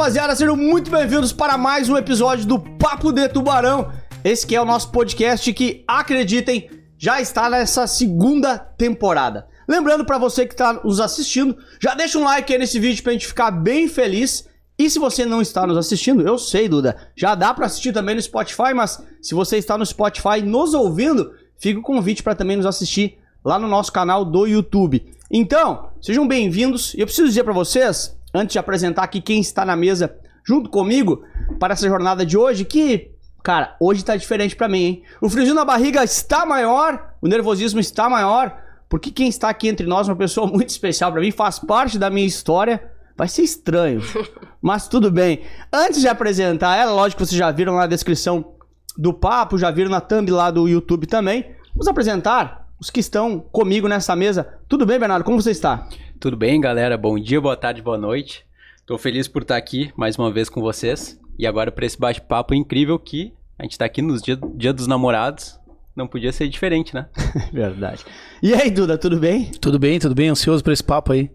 rapaziada, sejam muito bem-vindos para mais um episódio do Papo de Tubarão. Esse que é o nosso podcast que, acreditem, já está nessa segunda temporada. Lembrando para você que está nos assistindo, já deixa um like aí nesse vídeo pra gente ficar bem feliz. E se você não está nos assistindo, eu sei, Duda, já dá para assistir também no Spotify, mas se você está no Spotify nos ouvindo, fica o convite para também nos assistir lá no nosso canal do YouTube. Então, sejam bem-vindos. E eu preciso dizer para vocês, antes de apresentar aqui quem está na mesa junto comigo para essa jornada de hoje, que, cara, hoje tá diferente para mim, hein? O friozinho na barriga está maior, o nervosismo está maior, porque quem está aqui entre nós é uma pessoa muito especial para mim, faz parte da minha história. Vai ser estranho, mas tudo bem. Antes de apresentar ela, lógico que vocês já viram na descrição do papo, já viram na thumb lá do YouTube também. Vamos apresentar os que estão comigo nessa mesa. Tudo bem, Bernardo? Como você está? Tudo bem, galera? Bom dia, boa tarde, boa noite. Tô feliz por estar aqui mais uma vez com vocês. E agora para esse bate-papo incrível que a gente tá aqui nos dia, dia dos namorados. Não podia ser diferente, né? Verdade. E aí, Duda, tudo bem? Tudo bem, tudo bem. Ansioso por esse papo aí.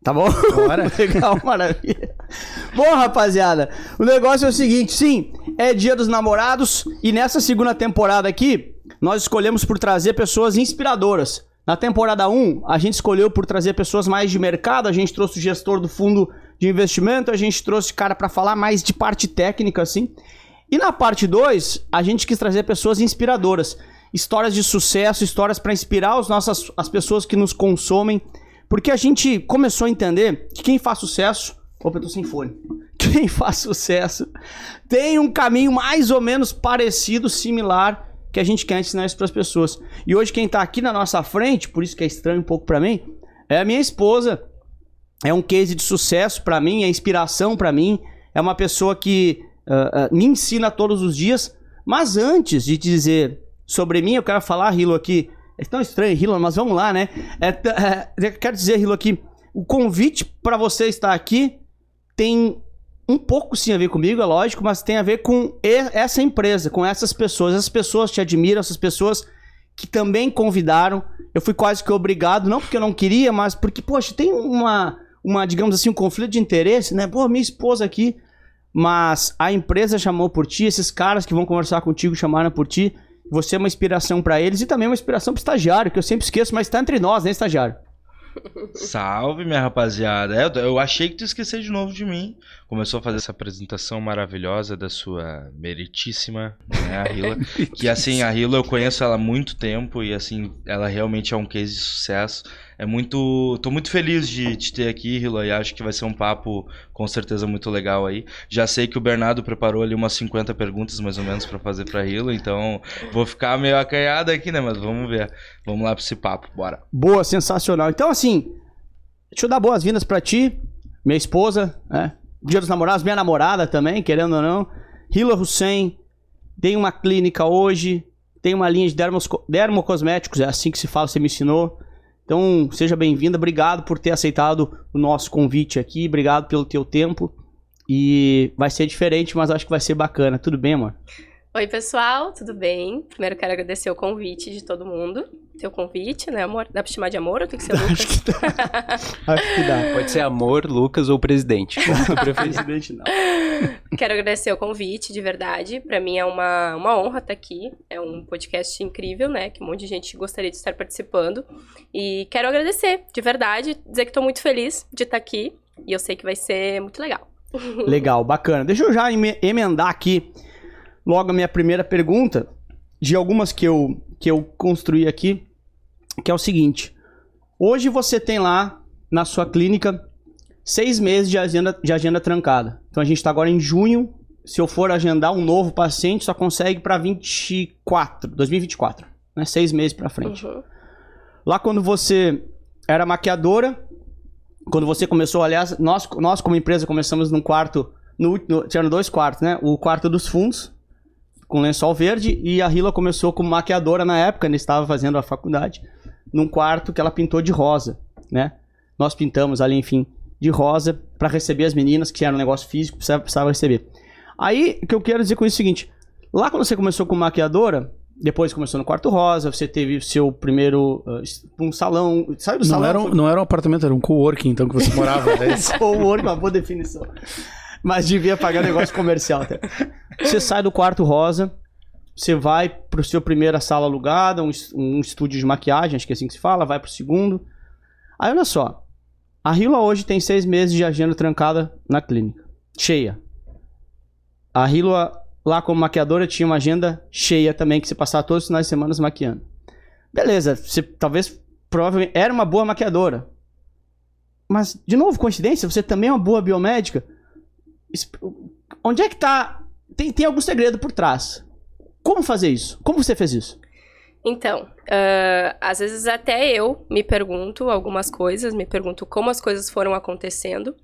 Tá bom? Bora. Legal, maravilha. Bom, rapaziada, o negócio é o seguinte, sim, é dia dos namorados e nessa segunda temporada aqui, nós escolhemos por trazer pessoas inspiradoras. Na temporada 1, a gente escolheu por trazer pessoas mais de mercado, a gente trouxe o gestor do fundo de investimento, a gente trouxe cara para falar mais de parte técnica, assim. E na parte 2, a gente quis trazer pessoas inspiradoras. Histórias de sucesso, histórias para inspirar os nossas, as pessoas que nos consomem. Porque a gente começou a entender que quem faz sucesso. Opa, eu tô sem fone. Quem faz sucesso tem um caminho mais ou menos parecido, similar, que a gente quer ensinar isso para as pessoas. E hoje quem tá aqui na nossa frente, por isso que é estranho um pouco para mim, é a minha esposa. É um case de sucesso para mim, é inspiração para mim. É uma pessoa que uh, uh, me ensina todos os dias. Mas antes de dizer sobre mim, eu quero falar, Rilo, aqui. É tão estranho, Rilo, mas vamos lá, né? É, é, quero dizer, Rilo, aqui. O convite para você estar aqui tem um pouco sim a ver comigo, é lógico, mas tem a ver com essa empresa, com essas pessoas. Essas pessoas te admiram, essas pessoas que também convidaram. Eu fui quase que obrigado, não porque eu não queria, mas porque, poxa, tem uma, uma digamos assim, um conflito de interesse, né? Pô, minha esposa aqui. Mas a empresa chamou por ti, esses caras que vão conversar contigo chamaram por ti. Você é uma inspiração para eles e também uma inspiração pro estagiário, que eu sempre esqueço, mas tá entre nós, né, estagiário? Salve, minha rapaziada. É, eu achei que tu esqueceu de novo de mim. Começou a fazer essa apresentação maravilhosa da sua meritíssima, né, a Rila. que assim, a Rila eu conheço ela há muito tempo e assim, ela realmente é um case de sucesso. É muito. tô muito feliz de te ter aqui, Rila, e acho que vai ser um papo com certeza muito legal aí. Já sei que o Bernardo preparou ali umas 50 perguntas mais ou menos para fazer pra Rila, então vou ficar meio acanhado aqui, né? Mas vamos ver. Vamos lá pra esse papo, bora. Boa, sensacional. Então, assim, deixa eu dar boas-vindas pra ti, minha esposa, né? Dia dos namorados, minha namorada também, querendo ou não. Hila Hussein, tem uma clínica hoje, tem uma linha de dermos, dermocosméticos, é assim que se fala, você me ensinou. Então, seja bem-vinda, obrigado por ter aceitado o nosso convite aqui, obrigado pelo teu tempo. E vai ser diferente, mas acho que vai ser bacana. Tudo bem, amor? Oi, pessoal, tudo bem? Primeiro quero agradecer o convite de todo mundo. Teu convite, né, amor? Dá pra chamar de amor ou tem que ser Lucas? Acho que dá. Acho que dá. Pode ser amor, Lucas ou presidente. Presidente, não. Quero agradecer o convite, de verdade. Pra mim é uma, uma honra estar aqui. É um podcast incrível, né? Que um monte de gente gostaria de estar participando. E quero agradecer, de verdade. Dizer que tô muito feliz de estar aqui. E eu sei que vai ser muito legal. Legal, bacana. Deixa eu já eme- emendar aqui logo a minha primeira pergunta, de algumas que eu, que eu construí aqui, que é o seguinte. Hoje você tem lá na sua clínica seis meses de agenda, de agenda trancada. Então a gente está agora em junho. Se eu for agendar um novo paciente, só consegue para 24, 2024, né? Seis meses para frente. Uhum. Lá quando você era maquiadora, quando você começou, aliás, nós, nós como empresa começamos num quarto, no, no, tinha dois quartos, né? O quarto dos fundos, com lençol verde, e a Rila começou como maquiadora na época, ainda estava fazendo a faculdade, num quarto que ela pintou de rosa, né? Nós pintamos ali, enfim, de rosa, para receber as meninas, que era um negócio físico, precisava, precisava receber. Aí, o que eu quero dizer com isso é o seguinte, lá quando você começou como maquiadora, Depois começou no quarto rosa, você teve seu primeiro uh, um salão. Saiu do Não salão? era, um, não era um apartamento, era um coworking, então, que você morava. Esse. Coworking, uma boa definição. Mas devia pagar negócio comercial até. Você sai do quarto rosa, você vai pro seu primeira sala alugada, um, um estúdio de maquiagem, acho que é assim que se fala, vai pro segundo. Aí olha só, a Hila hoje tem seis meses de agenda trancada na clínica, cheia. A Hila lá como maquiadora tinha uma agenda cheia também, que você passava todos os finais de semana maquiando. Beleza, você talvez provavelmente era uma boa maquiadora. Mas, de novo, coincidência, você também é uma boa biomédica. Onde é que tá? Tem, tem algum segredo por trás. Como fazer isso? Como você fez isso? Então, ah, às vezes até eu me pergunto algumas coisas, me pergunto como as coisas foram acontecendo.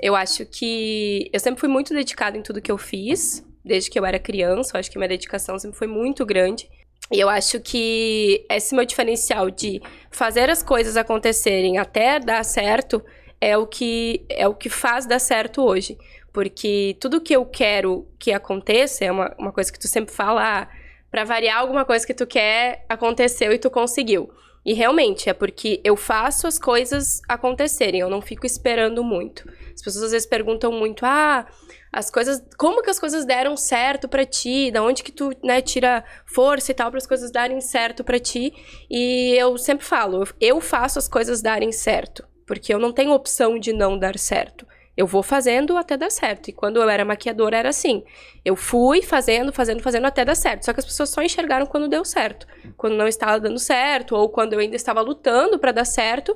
Eu acho que eu sempre fui muito dedicada em tudo que eu fiz, desde que eu era criança. Eu acho que minha dedicação sempre foi muito grande. E eu acho que esse meu diferencial de fazer as coisas acontecerem até dar certo é o que é o que faz dar certo hoje. Porque tudo que eu quero que aconteça é uma, uma coisa que tu sempre fala, ah, Pra variar alguma coisa que tu quer aconteceu e tu conseguiu. E realmente é porque eu faço as coisas acontecerem, eu não fico esperando muito. As pessoas às vezes perguntam muito: "Ah, as coisas, como que as coisas deram certo pra ti? Da onde que tu, né, tira força e tal para as coisas darem certo pra ti?" E eu sempre falo, eu faço as coisas darem certo, porque eu não tenho opção de não dar certo. Eu vou fazendo até dar certo. E quando eu era maquiadora era assim. Eu fui fazendo, fazendo, fazendo até dar certo. Só que as pessoas só enxergaram quando deu certo. Quando não estava dando certo, ou quando eu ainda estava lutando para dar certo,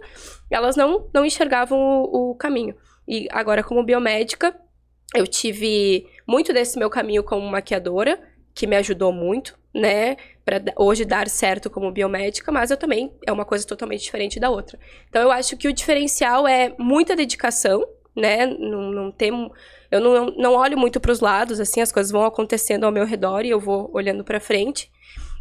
elas não, não enxergavam o, o caminho. E agora, como biomédica, eu tive muito desse meu caminho como maquiadora, que me ajudou muito, né? Pra hoje dar certo como biomédica, mas eu também é uma coisa totalmente diferente da outra. Então eu acho que o diferencial é muita dedicação, né? Não, não eu não, não olho muito para os lados, assim, as coisas vão acontecendo ao meu redor e eu vou olhando para frente.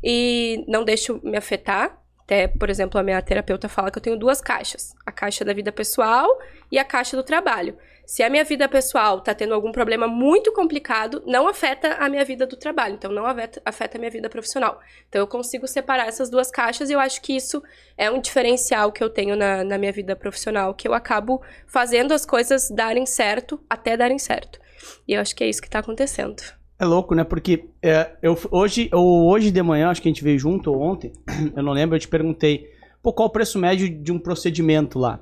E não deixo me afetar. Até, por exemplo, a minha terapeuta fala que eu tenho duas caixas: a caixa da vida pessoal e a caixa do trabalho. Se a minha vida pessoal tá tendo algum problema muito complicado, não afeta a minha vida do trabalho, então não afeta, a minha vida profissional. Então eu consigo separar essas duas caixas e eu acho que isso é um diferencial que eu tenho na, na minha vida profissional, que eu acabo fazendo as coisas darem certo até darem certo. E eu acho que é isso que tá acontecendo. É louco, né? Porque é, eu, hoje, ou hoje de manhã, acho que a gente veio junto, ou ontem, eu não lembro, eu te perguntei, pô, qual o preço médio de um procedimento lá?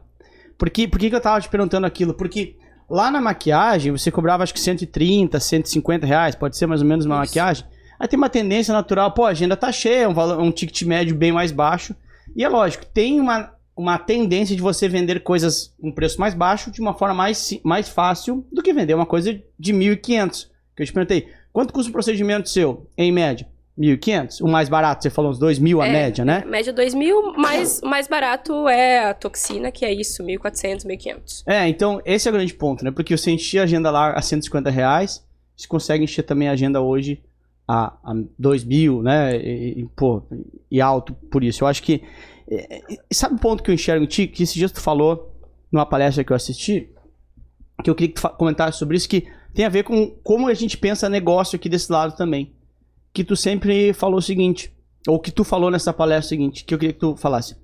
Por que, por que, que eu tava te perguntando aquilo? Porque lá na maquiagem, você cobrava acho que 130, 150 reais, pode ser mais ou menos uma Isso. maquiagem. Aí tem uma tendência natural, pô, a agenda tá cheia, um, valor, um ticket médio bem mais baixo. E é lógico, tem uma, uma tendência de você vender coisas com preço mais baixo de uma forma mais, mais fácil do que vender uma coisa de 1.500. Que eu te perguntei, quanto custa um procedimento seu, em média? 1.500? O mais barato, você falou uns 2.000 a É, média, né? Média 2 mil, mais, mais barato é a toxina, que é isso, 1.400, 1.500. É, então esse é o grande ponto, né? Porque você enchia a agenda lá a 150 reais, você consegue encher também a agenda hoje a, a 2 mil, né? E, e, pô, e alto por isso. Eu acho que. é, é, Sabe o ponto que eu enxergo em ti? Que esses dias tu falou numa palestra que eu assisti, que eu queria que tu comentasse sobre isso, que tem a ver com como a gente pensa negócio aqui desse lado também. Que tu sempre falou o seguinte, ou que tu falou nessa palestra seguinte, que eu queria que tu falasse.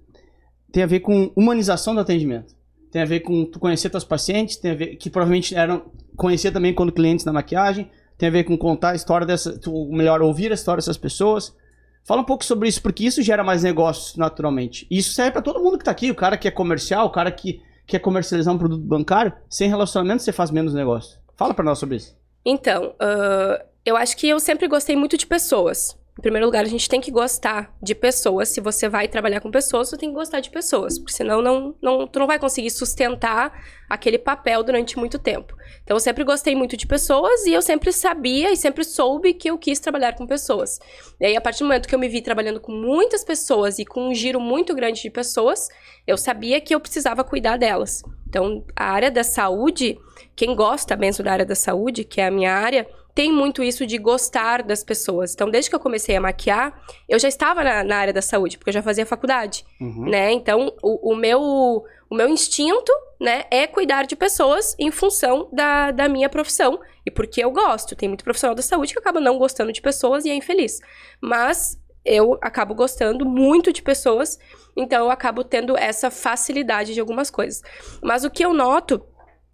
Tem a ver com humanização do atendimento tem a ver com tu conhecer teus pacientes, tem a ver que provavelmente eram conhecer também quando clientes na maquiagem, tem a ver com contar a história dessa, tu, melhor ouvir a história dessas pessoas. Fala um pouco sobre isso, porque isso gera mais negócios naturalmente. E isso serve para todo mundo que tá aqui, o cara que é comercial, o cara que quer comercializar um produto bancário, sem relacionamento você faz menos negócio. Fala para nós sobre isso. Então, ah, eu acho que eu sempre gostei muito de pessoas. Em primeiro lugar, a gente tem que gostar de pessoas. Se você vai trabalhar com pessoas, você tem que gostar de pessoas. Porque senão não, não, tu não vai conseguir sustentar aquele papel durante muito tempo. Então, eu sempre gostei muito de pessoas e eu sempre sabia e sempre soube que eu quis trabalhar com pessoas. E aí, a partir do momento que eu me vi trabalhando com muitas pessoas e com um giro muito grande de pessoas, eu sabia que eu precisava cuidar delas. Então, a área da saúde, quem gosta mesmo da área da saúde, que é a minha área, tem muito isso de gostar das pessoas. Então, desde que eu comecei a maquiar, eu já estava na, na área da saúde, porque eu já fazia faculdade, né? Então, o, o meu, o meu instinto, né, é cuidar de pessoas em função da, da minha profissão. E porque eu gosto. Tem muito profissional da saúde que acaba não gostando de pessoas e é infeliz. Mas eu acabo gostando muito de pessoas, então eu acabo tendo essa facilidade de algumas coisas. Mas o que eu noto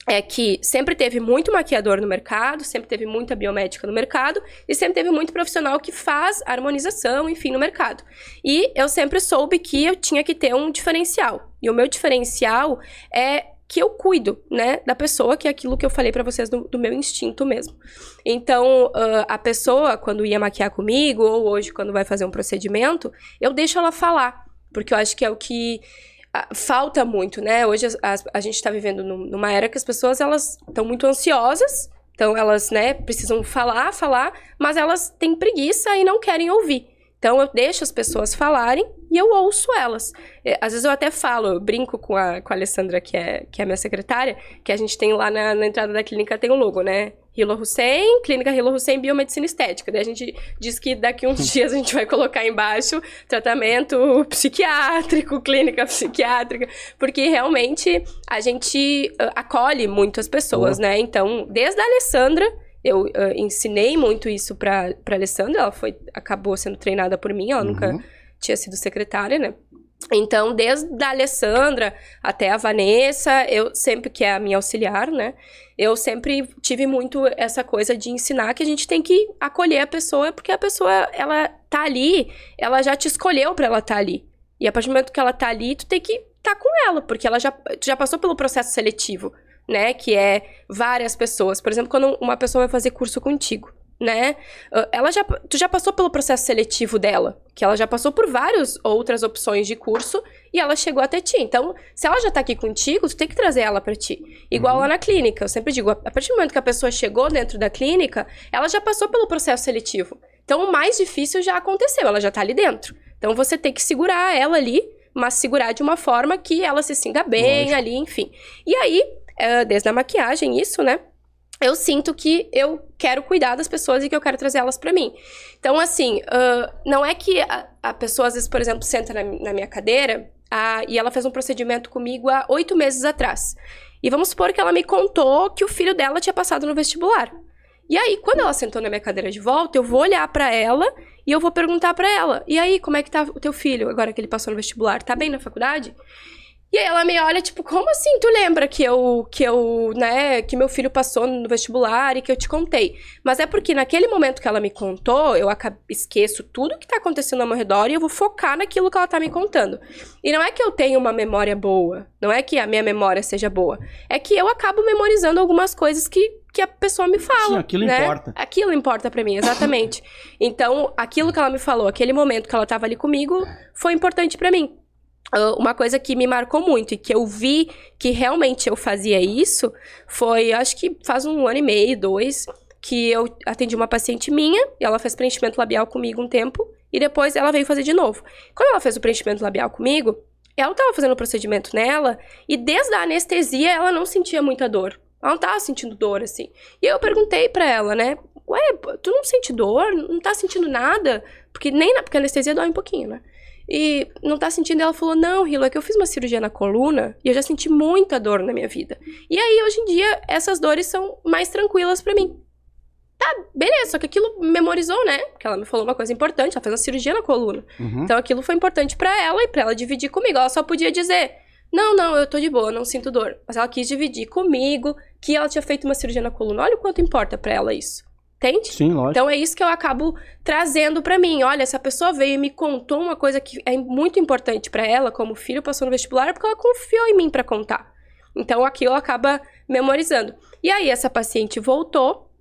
é que sempre teve muito maquiador no mercado, sempre teve muita biomédica no mercado e sempre teve muito profissional que faz harmonização, enfim, no mercado. E eu sempre soube que eu tinha que ter um diferencial. E o meu diferencial é que eu cuido, né, da pessoa, que é aquilo que eu falei para vocês do, do, meu instinto mesmo. Então, uh, a pessoa, quando ia maquiar comigo, ou hoje, quando vai fazer um procedimento, eu deixo ela falar, porque eu acho que é o que falta muito, né? Hoje a, a, a gente tá vivendo numa era que as pessoas, elas estão muito ansiosas, então elas, né, precisam falar, falar, mas elas têm preguiça e não querem ouvir. Então eu deixo as pessoas falarem e eu ouço elas. É, às vezes eu até falo, eu brinco com a, com a Alessandra, que é, que é minha secretária, que a gente tem lá na, na entrada da clínica, tem um logo, né? Hilo Hussein, Clínica Hilo Hussein Biomedicina Estética. Daí a gente diz que daqui uns dias a gente vai colocar embaixo tratamento psiquiátrico, clínica psiquiátrica, porque realmente a gente uh, acolhe muito as pessoas, né? Então, desde a Alessandra eu uh, ensinei muito isso pra Alessandra, ela foi, acabou sendo treinada por mim, ela uhum. nunca tinha sido secretária, né? Então, desde a Alessandra até a Vanessa, eu sempre, que é a minha auxiliar, né? Eu sempre tive muito essa coisa de ensinar que a gente tem que acolher a pessoa, porque a pessoa, ela tá ali, ela já te escolheu para ela estar tá ali. E a partir do momento que ela tá ali, tu tem que estar tá com ela, porque ela já, já passou pelo processo seletivo né? Que é várias pessoas. Por exemplo, quando uma pessoa vai fazer curso contigo, né? Ah, ela já, tu já passou pelo processo seletivo dela, que ela já passou por várias outras opções de curso e ela chegou até ti. Então, se ela já tá aqui contigo, tu tem que trazer ela para ti. Igual uhum. lá na clínica, eu sempre digo, a partir do momento que a pessoa chegou dentro da clínica, ela já passou pelo processo seletivo. Então, o mais difícil já aconteceu, ela já tá ali dentro. Então, você tem que segurar ela ali, mas segurar de uma forma que ela se sinta bem Lógico. ali, enfim. E aí, desde a maquiagem, isso, né? Eu sinto que eu quero cuidar das pessoas e que eu quero trazer elas para mim. Então, assim, uh, não é que a, a, pessoa, às vezes, por exemplo, senta na, na minha cadeira uh, e ela fez um procedimento comigo há oito meses atrás. E vamos supor que ela me contou que o filho dela tinha passado no vestibular. E aí, quando ela sentou na minha cadeira de volta, eu vou olhar para ela e eu vou perguntar para ela: "E aí, como é que tá o teu filho agora que ele passou no vestibular? Tá bem na faculdade?" E aí ela me olha, tipo, como assim tu lembra que eu, que eu, né, que meu filho passou no vestibular e que eu te contei? Mas é porque naquele momento que ela me contou, eu esqueço tudo que tá acontecendo ao meu redor e eu vou focar naquilo que ela tá me contando. E não é que eu tenho uma memória boa, não é que a minha memória seja boa, é que eu acabo memorizando algumas coisas que, que a pessoa me fala. Sim, aquilo né? importa. Aquilo importa para mim, exatamente. então, aquilo que ela me falou, aquele momento que ela tava ali comigo, foi importante para mim. Uma coisa que me marcou muito e que eu vi que realmente eu fazia isso foi, acho que faz um ano e meio, dois, que eu atendi uma paciente minha, e ela fez preenchimento labial comigo um tempo, e depois ela veio fazer de novo. Quando ela fez o preenchimento labial comigo, ela estava fazendo o procedimento nela, e desde a anestesia ela não sentia muita dor. Ela não tava sentindo dor, assim. E eu perguntei pra ela, né? Ué, tu não sente dor? Não tá sentindo nada? Porque nem na... Porque a anestesia dói um pouquinho, né? E não tá sentindo? Ela falou: Não, Hilo, é que eu fiz uma cirurgia na coluna e eu já senti muita dor na minha vida. E aí, hoje em dia, essas dores são mais tranquilas para mim. Tá, beleza, só que aquilo memorizou, né? Porque ela me falou uma coisa importante, ela fez uma cirurgia na coluna. Uhum. Então aquilo foi importante para ela e pra ela dividir comigo. Ela só podia dizer: Não, não, eu tô de boa, não sinto dor. Mas ela quis dividir comigo que ela tinha feito uma cirurgia na coluna. Olha o quanto importa para ela isso. Entende? Sim, lógico. Então é isso que eu acabo trazendo para mim. Olha, essa pessoa veio e me contou uma coisa que é muito importante para ela, como filho passou no vestibular, porque ela confiou em mim para contar. Então aquilo acaba memorizando. E aí essa paciente voltou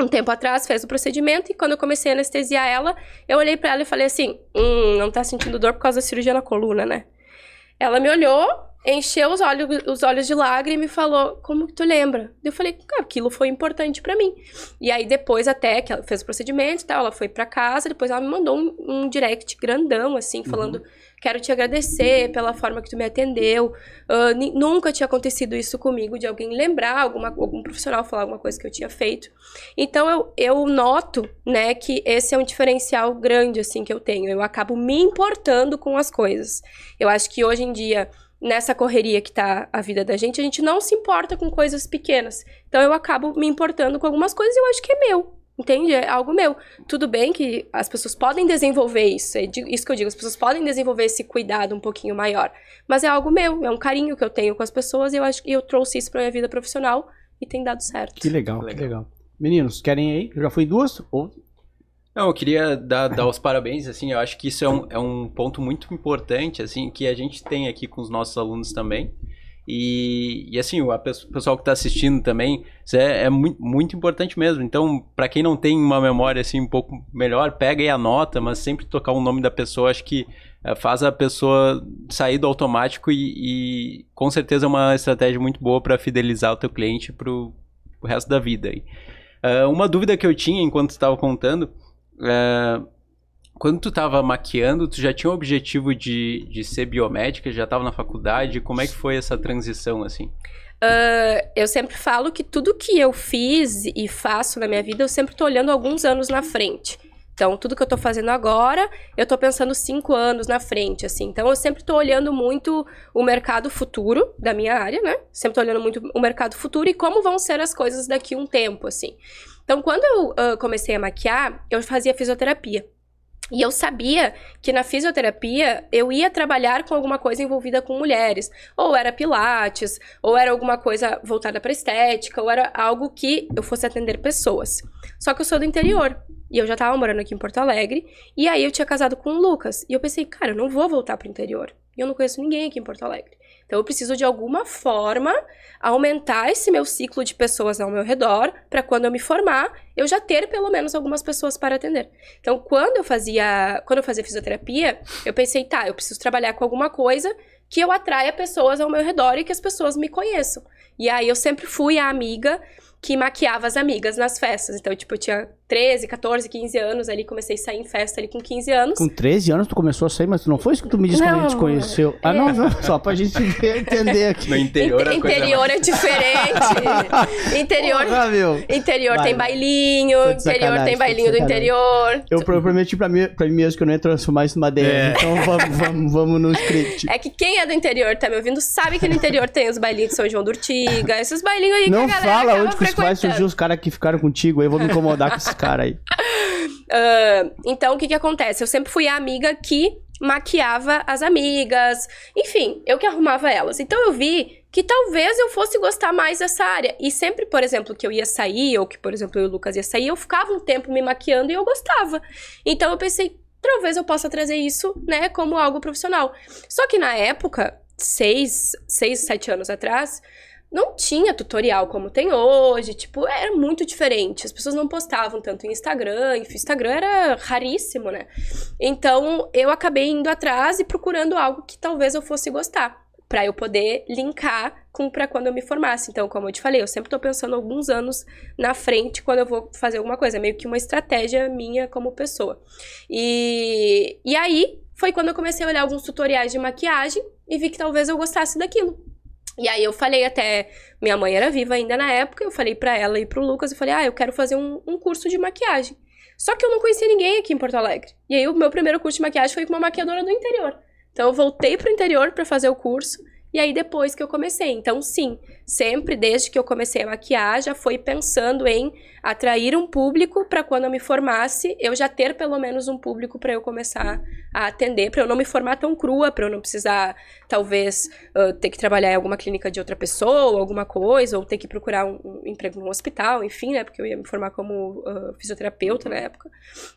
um tempo atrás, fez o procedimento e quando eu comecei a anestesiar ela, eu olhei para ela e falei assim: "Hum, não tá sentindo dor por causa da cirurgia na coluna, né?" Ela me olhou, encheu os olhos, os olhos de lágrima e falou: Como que tu lembra? Eu falei: Cara, aquilo foi importante para mim. E aí, depois, até que ela fez o procedimento e tal, ela foi para casa, depois ela me mandou um, um direct grandão, assim, falando. Uhum. Quero te agradecer pela forma que tu me atendeu. Uh, nunca tinha acontecido isso comigo, de alguém lembrar, alguma, algum profissional falar alguma coisa que eu tinha feito. Então, eu, eu noto, né, que esse é um diferencial grande, assim, que eu tenho. Eu acabo me importando com as coisas. Eu acho que hoje em dia nessa correria que tá a vida da gente, a gente não se importa com coisas pequenas. Então eu acabo me importando com algumas coisas e eu acho que é meu. Entende? É algo meu. Tudo bem que as pessoas podem desenvolver isso. É isso que eu digo. As pessoas podem desenvolver esse cuidado um pouquinho maior. Mas é algo meu. É um carinho que eu tenho com as pessoas. E eu acho que eu trouxe isso pra minha vida profissional. E tem dado certo. Que legal, que Legal. legal. Meninos, querem aí? Eu já fui duas? Ou... Não, eu queria dar, dar os parabéns, assim, eu acho que isso é um, é um ponto muito importante, assim, que a gente tem aqui com os nossos alunos também. E, e assim, o o pessoal que está assistindo também, isso é, é muito, muito importante mesmo. Então, para quem não tem uma memória, assim, um pouco melhor, pega e anota, mas sempre tocar o nome da pessoa, acho que eh, faz a pessoa sair do automático e, e com certeza é uma estratégia muito boa para fidelizar o teu cliente pro, pro resto da vida. Ah, uma dúvida que eu tinha enquanto estava contando, é, quando tu estava maquiando, tu já tinha o objetivo de, de ser biomédica, já estava na faculdade, como é que foi essa transição, assim? Ah, eu sempre falo que tudo que eu fiz e faço na minha vida, eu sempre tô olhando alguns anos na frente. Então, tudo que eu tô fazendo agora, eu tô pensando cinco anos na frente, assim. Então, eu sempre tô olhando muito o mercado futuro da minha área, né? Sempre tô olhando muito o mercado futuro e como vão ser as coisas daqui um tempo, assim. Então, quando eu ah, comecei a maquiar, eu fazia fisioterapia. E eu sabia que na fisioterapia eu ia trabalhar com alguma coisa envolvida com mulheres. Ou era pilates, ou era alguma coisa voltada para estética, ou era algo que eu fosse atender pessoas. Só que eu sou do interior. E eu já tava morando aqui em Porto Alegre. E aí eu tinha casado com o Lucas. E eu pensei, cara, eu não vou voltar pro interior. E eu não conheço ninguém aqui em Porto Alegre. Então eu preciso de alguma forma aumentar esse meu ciclo de pessoas ao meu redor, para quando eu me formar, eu já ter pelo menos algumas pessoas para atender. Então, quando eu fazia, quando eu fazia fisioterapia, eu pensei, tá, eu preciso trabalhar com alguma coisa que eu atraia pessoas ao meu redor e que as pessoas me conheçam. E aí eu sempre fui a amiga que maquiava as amigas nas festas. Então, tipo, eu tinha 13, 14, 15 anos ali, comecei a sair em festa ali com 15 anos. Com 13 anos tu começou a sair, mas tu não foi isso que tu me disse quando a gente Não, te conheceu? Ah, não, não, só pra gente entender aqui. No interior, coisa interior é diferente. interior Porra, meu. interior Vai, tem bailinho, interior tem bailinho do interior. Eu pro- prometi pra mim, pra mim mesmo que eu não ia transformar isso numa DR, É. então vamos, vamos, vamos no script. É que quem é do interior tá me ouvindo sabe que no interior tem os bailinhos de São João do Urtiga, esses bailinhos aí Não que a galera fala onde que os pais surgiu os caras que ficaram contigo aí, eu vou me incomodar com esses caras aí. Ah, então, o que que acontece? Eu sempre fui a amiga que maquiava as amigas. Enfim, eu que arrumava elas. Então, eu vi que talvez eu fosse gostar mais dessa área. E sempre, por exemplo, que eu ia sair, ou que, por exemplo, eu e o Lucas ia sair, eu ficava um tempo me maquiando e eu gostava. Então, eu pensei, talvez eu possa trazer isso, né, como algo profissional. Só que na época, seis, seis, sete anos atrás, não tinha tutorial como tem hoje, tipo, era muito diferente. As pessoas não postavam tanto em Instagram, enfim, Instagram era raríssimo, né? Então, eu acabei indo atrás e procurando algo que talvez eu fosse gostar, Pra eu poder linkar com para quando eu me formasse. Então, como eu te falei, eu sempre tô pensando alguns anos na frente quando eu vou fazer alguma coisa, é meio que uma estratégia minha como pessoa. E e aí foi quando eu comecei a olhar alguns tutoriais de maquiagem e vi que talvez eu gostasse daquilo. E aí eu falei até. Minha mãe era viva ainda na época, eu falei pra ela e pro Lucas, eu falei, ah, eu quero fazer um, um curso de maquiagem. Só que eu não conhecia ninguém aqui em Porto Alegre. E aí o meu primeiro curso de maquiagem foi com uma maquiadora do interior. Então eu voltei pro interior pra fazer o curso. E aí depois que eu comecei. Então, sim, sempre desde que eu comecei a maquiar, já foi pensando em atrair um público para quando eu me formasse, eu já ter pelo menos um público para eu começar a atender, para eu não me formar tão crua, para eu não precisar talvez uh, ter que trabalhar em alguma clínica de outra pessoa, alguma coisa, ou ter que procurar um, um emprego num hospital, enfim, né, porque eu ia me formar como uh, fisioterapeuta na época.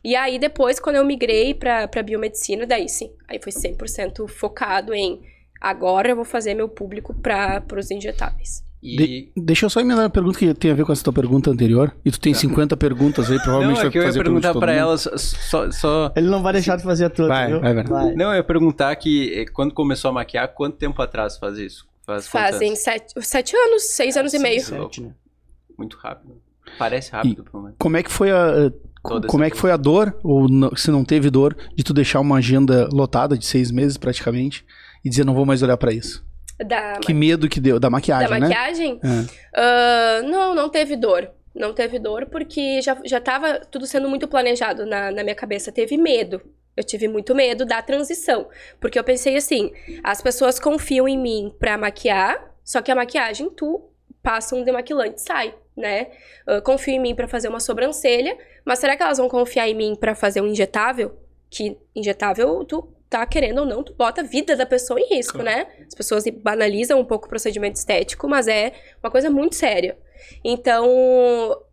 E aí depois quando eu migrei para biomedicina, daí sim, aí foi 100% focado em agora eu vou fazer meu público para os injetáveis. E... De- deixa eu só emendar uma pergunta que tem a ver com essa tua pergunta anterior. E tu tem 50 perguntas aí, provavelmente Não, é vai que eu ia fazer pergunta perguntar mundo. elas só, só... Ele não vai deixar de fazer a tua, Vai, viu? vai, vai. Não, eu ia perguntar que eh, quando começou a maquiar, quanto tempo atrás faz isso? Faz Fazem sete, sete anos, seis anos e meio. Sete, né? Muito rápido. Parece rápido, pelo menos. Como é que foi a. eh, Toda como é que foi a dor, ou não- se não teve dor, de tu deixar uma agenda lotada de seis meses praticamente e dizer não vou mais olhar pra isso? Da, Que medo que deu, da maquiagem, da né? maquiagem? É. Ah, não, não teve dor. Não teve dor porque já, já tava tudo sendo muito planejado na, na minha cabeça. Teve medo. Eu tive muito medo da transição. Porque eu pensei assim: as pessoas confiam em mim pra maquiar, só que a maquiagem, tu passa um demaquilante e sai. né? Uh, confio em mim pra fazer uma sobrancelha, mas será que elas vão confiar em mim pra fazer um injetável? Que injetável, tu tá querendo ou não, tu bota a vida da pessoa em risco, né? As pessoas banalizam um pouco o procedimento estético, mas é uma coisa muito séria. Então,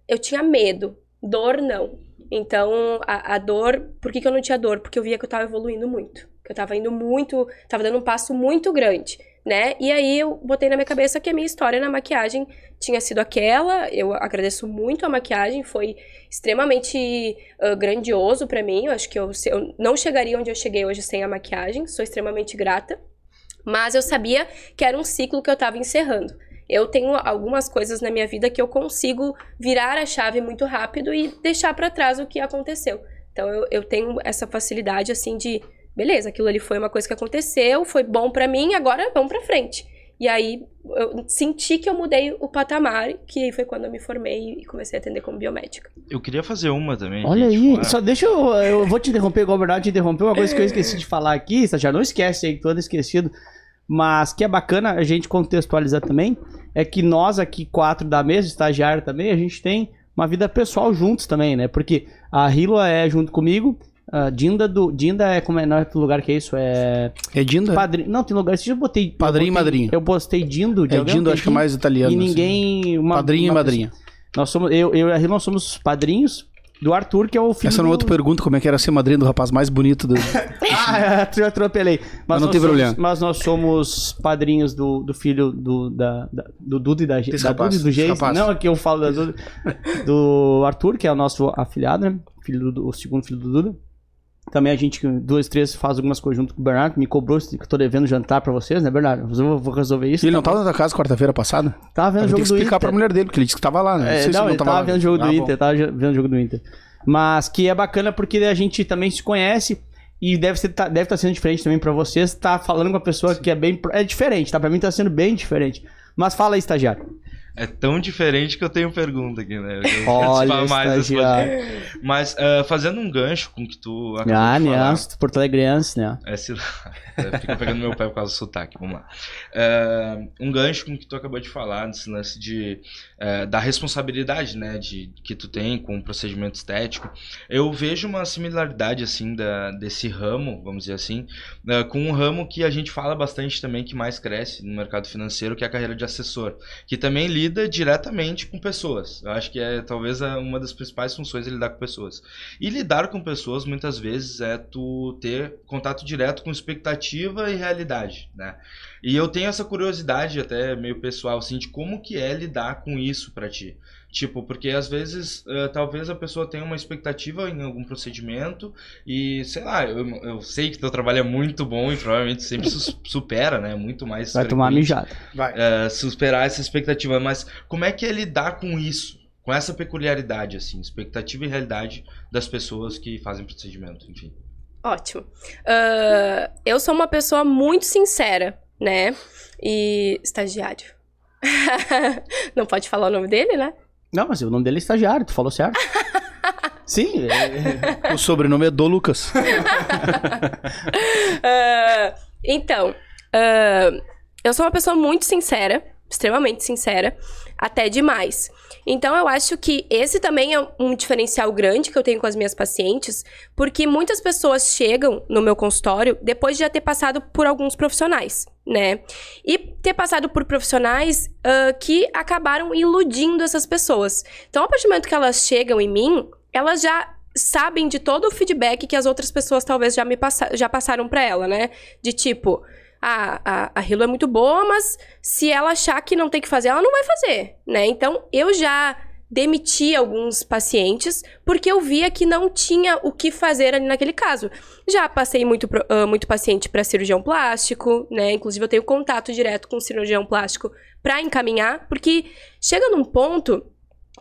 eu tinha medo. Dor, não. Então, a, a dor. Por que, que eu não tinha dor? Porque eu via que eu tava evoluindo muito. Que eu tava indo muito. Tava dando um passo muito grande, né? E aí eu botei na minha cabeça que a minha história na maquiagem tinha sido aquela. Eu agradeço muito a maquiagem, foi extremamente uh, grandioso para mim. Eu acho que eu, eu não chegaria onde eu cheguei hoje sem a maquiagem. Sou extremamente grata. Mas eu sabia que era um ciclo que eu tava encerrando eu tenho algumas coisas na minha vida que eu consigo virar a chave muito rápido e deixar para trás o que aconteceu. Então eu, eu tenho essa facilidade assim de, beleza, aquilo ali foi uma coisa que aconteceu, foi bom para mim, agora vamos para frente. E aí eu senti que eu mudei o patamar, que aí foi quando eu me formei e comecei a atender como biomédica. Eu queria fazer uma também. Olha aí, tipo, só deixa eu. Eu vou te interromper, igual a verdade te interromper. Uma coisa que eu esqueci de falar aqui, já não esquece aí, todo esquecido. Mas que é bacana a gente contextualizar também é que nós aqui, quatro da mesa, estagiário também, a gente tem uma vida pessoal juntos também, né? Porque a Hilo é junto comigo, a Dinda do. Dinda é como é no lugar que é isso? É. É Dinda? Padrinho. Não, tem lugar. Eu botei. Padrinho e madrinha. Eu postei Dindo de É Dindo, acho que é mais italiano. E ninguém. Assim. Uma, Padrinho uma e madrinha. Nós somos, eu, eu e a Hilo nós somos padrinhos do Arthur, que é o filho Essa é uma do... outra pergunta, como é que era ser madrinha do rapaz mais bonito do... ah, eu atropelei. Mas, mas não tem problema. Mas nós somos padrinhos do, do filho do, da, da, do Duda e da, Desse da rapaz, Duda e do Geis. Não, aqui eu falo da Duda, do Arthur, que é o nosso afilhado, né? Filho do, o segundo filho do Duda. Também a gente, duas, três, faz algumas coisas junto com o Bernardo, que me cobrou que eu tô devendo jantar pra vocês, né, Bernardo? Eu vou resolver isso. Ele não tá tava na casa quarta-feira passada? Tava vendo o Eu jogo tenho que do explicar Inter. pra mulher dele, porque ele disse que tava lá, né? É, sei se não, ele tava vendo o jogo do Ah, bom. Inter, tava vendo o jogo do Inter. Mas que é bacana porque a gente também se conhece e deve estar tá, deve tá sendo diferente também pra vocês. Tá falando com uma pessoa que é bem. É diferente, tá? Pra mim tá sendo bem diferente. Mas fala aí, estagiário. É tão diferente que eu tenho pergunta aqui, né? Eu Olha, mais. Mas ah, fazendo um gancho com que tu acabou Ah, de falar. né? Porto Alegrense, né? É, se... Fica pegando meu pé por causa do sotaque, vamos lá. É, um gancho com que tu acabou de falar, desse lance de, é, da responsabilidade, né, de, que tu tem com o procedimento estético. Eu vejo uma similaridade, assim, da, desse ramo, vamos dizer assim, com um ramo que a gente fala bastante também, que mais cresce no mercado financeiro, que é a carreira de assessor, que também lida diretamente com pessoas. Eu acho que é talvez a- uma das principais funções é lidar com pessoas. E lidar com pessoas, muitas vezes, é tu ter contato direto com expectativa e realidade, né? E eu tenho essa curiosidade até meio pessoal, assim, de como que é lidar com isso pra ti. Tipo, porque às vezes, eh, talvez a pessoa tenha uma expectativa em algum procedimento e, sei lá, eu, eu sei que teu trabalho é muito bom e provavelmente sempre su- supera, né? Muito mais Vai tomar mijada. Vai. é, superar essa expectativa, mas como é que é lidar com isso? Com essa peculiaridade, assim, expectativa e realidade das pessoas que fazem procedimento, enfim. Ótimo. Ah, eu sou uma pessoa muito sincera, né? E. Estagiário. Não pode falar o nome dele, né? Não, mas o nome dele é estagiário, tu falou certo. Sim, é- O sobrenome é Do Lucas. Ah, então, ah, eu sou uma pessoa muito sincera, extremamente sincera, até demais. Então, eu acho que esse também é um diferencial grande que eu tenho com as minhas pacientes, porque muitas pessoas chegam no meu consultório depois de já ter passado por alguns profissionais, né? E ter passado por profissionais ah, que acabaram iludindo essas pessoas. Então, a partir do momento que elas chegam em mim, elas já sabem de todo o feedback que as outras pessoas talvez já me passa já passaram pra ela, né? De tipo, ah, a, a Hilo é muito boa, mas se ela achar que não tem que fazer, ela não vai fazer, né? Então, eu já demiti alguns pacientes porque eu via que não tinha o que fazer ali naquele caso. Já passei muito, ah, muito paciente para cirurgião plástico, né? Inclusive, eu tenho contato direto com cirurgião plástico para encaminhar, porque chega num ponto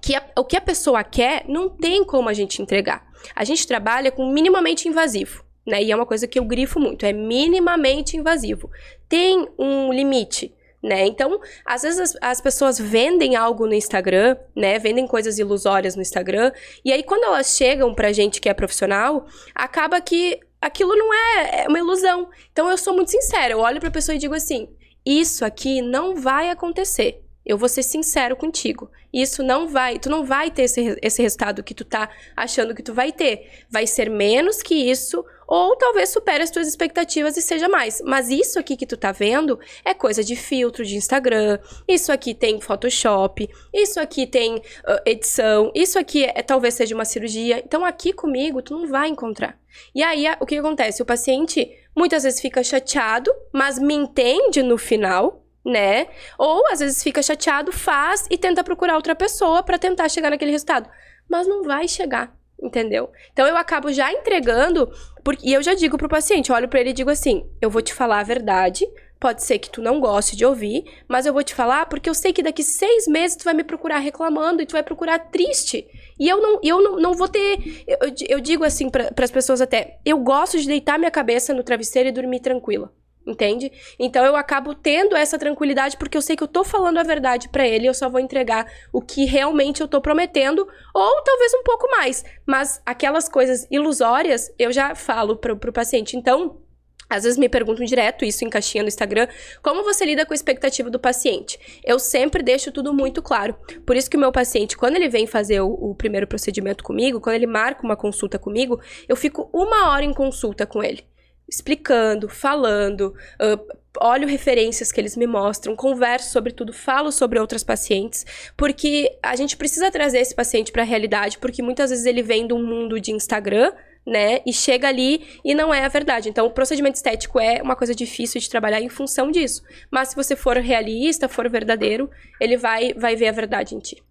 que a- o que a pessoa quer não tem como a gente entregar. A gente trabalha com minimamente invasivo, né? E é uma coisa que eu grifo muito, é minimamente invasivo. Tem um limite, né? Então, às vezes as, as pessoas vendem algo no Instagram, né? Vendem coisas ilusórias no Instagram, e aí quando elas chegam pra gente que é profissional, acaba que aquilo não é, é uma ilusão. Então eu sou muito sincera, eu olho pra pessoa e digo assim: isso aqui não vai acontecer. Eu vou ser sincero contigo. Isso não vai, tu não vai ter esse, esse resultado que tu tá achando que tu vai ter. Vai ser menos que isso, ou talvez supere as tuas expectativas e seja mais. Mas isso aqui que tu tá vendo é coisa de filtro de Instagram, isso aqui tem Photoshop, isso aqui tem uh, edição, isso aqui é, talvez seja uma cirurgia. Então aqui comigo tu não vai encontrar. E aí o que acontece? O paciente muitas vezes fica chateado, mas me entende no final, né? Ou às vezes fica chateado, faz e tenta procurar outra pessoa pra tentar chegar naquele resultado, mas não vai chegar, entendeu? Então eu acabo já entregando, porque e eu já digo pro paciente, olho pra ele e digo assim: "Eu vou te falar a verdade, Pode ser que tu não goste de ouvir, mas eu vou te falar porque eu sei que daqui seis meses tu vai me procurar reclamando e tu vai procurar triste. E eu não, eu não, não vou ter. Eu- eu digo assim para as pessoas até: eu gosto de deitar minha cabeça no travesseiro e dormir tranquila. Entende? Então eu acabo tendo essa tranquilidade porque eu sei que eu tô falando a verdade pra ele eu só vou entregar o que realmente eu tô prometendo, ou talvez um pouco mais. Mas aquelas coisas ilusórias eu já falo pro, pro paciente. Então, às vezes me perguntam direto isso em caixinha no Instagram, como você lida com a expectativa do paciente? Eu sempre deixo tudo muito claro. Por isso que o meu paciente, quando ele vem fazer o, o primeiro procedimento comigo, quando ele marca uma consulta comigo, eu fico uma hora em consulta com ele. Explicando, falando, ah, olho referências que eles me mostram, converso sobre tudo, falo sobre outras pacientes, porque a gente precisa trazer esse paciente para a realidade, porque muitas vezes ele vem de um mundo de Instagram, né? E chega ali e não é a verdade. Então, o procedimento estético é uma coisa difícil de trabalhar em função disso. Mas se você for realista, for verdadeiro, ele vai, vai ver a verdade em ti.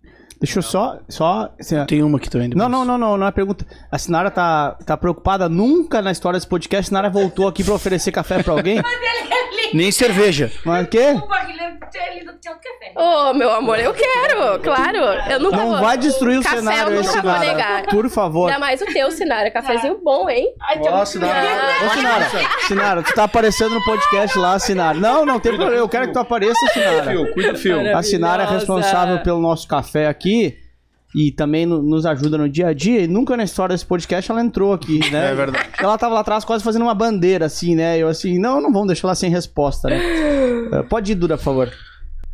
Deixa eu só. só assim, Tem uma aqui também. não, depois. não, não, não, não é pergunta. A Sinara tá, tá preocupada. Nunca na história desse podcast, a Sinara voltou aqui pra oferecer café pra alguém. Nem cerveja. Mas o quê? Ô, meu amor, eu quero, claro. Eu nunca Não vou. vai destruir o Café cenário, eu nunca vou Sinara? negar. Por favor. Ainda mais o teu, Sinara. Cafezinho bom, hein? Nossa, dá Ô, Sinara, Sinara, tu tá aparecendo no podcast lá, Sinara. Não, não tem problema. Eu quero que tu apareça, Sinara. cuida do fio. A Sinara é responsável pelo nosso café aqui e também no- nos ajuda no dia a dia. E nunca na história desse podcast ela entrou aqui, né? É verdade. Ela tava lá atrás quase fazendo uma bandeira, assim, né? Eu assim, não, não vamos deixar ela sem resposta, né? Eh, Pode ir, Duda, por favor.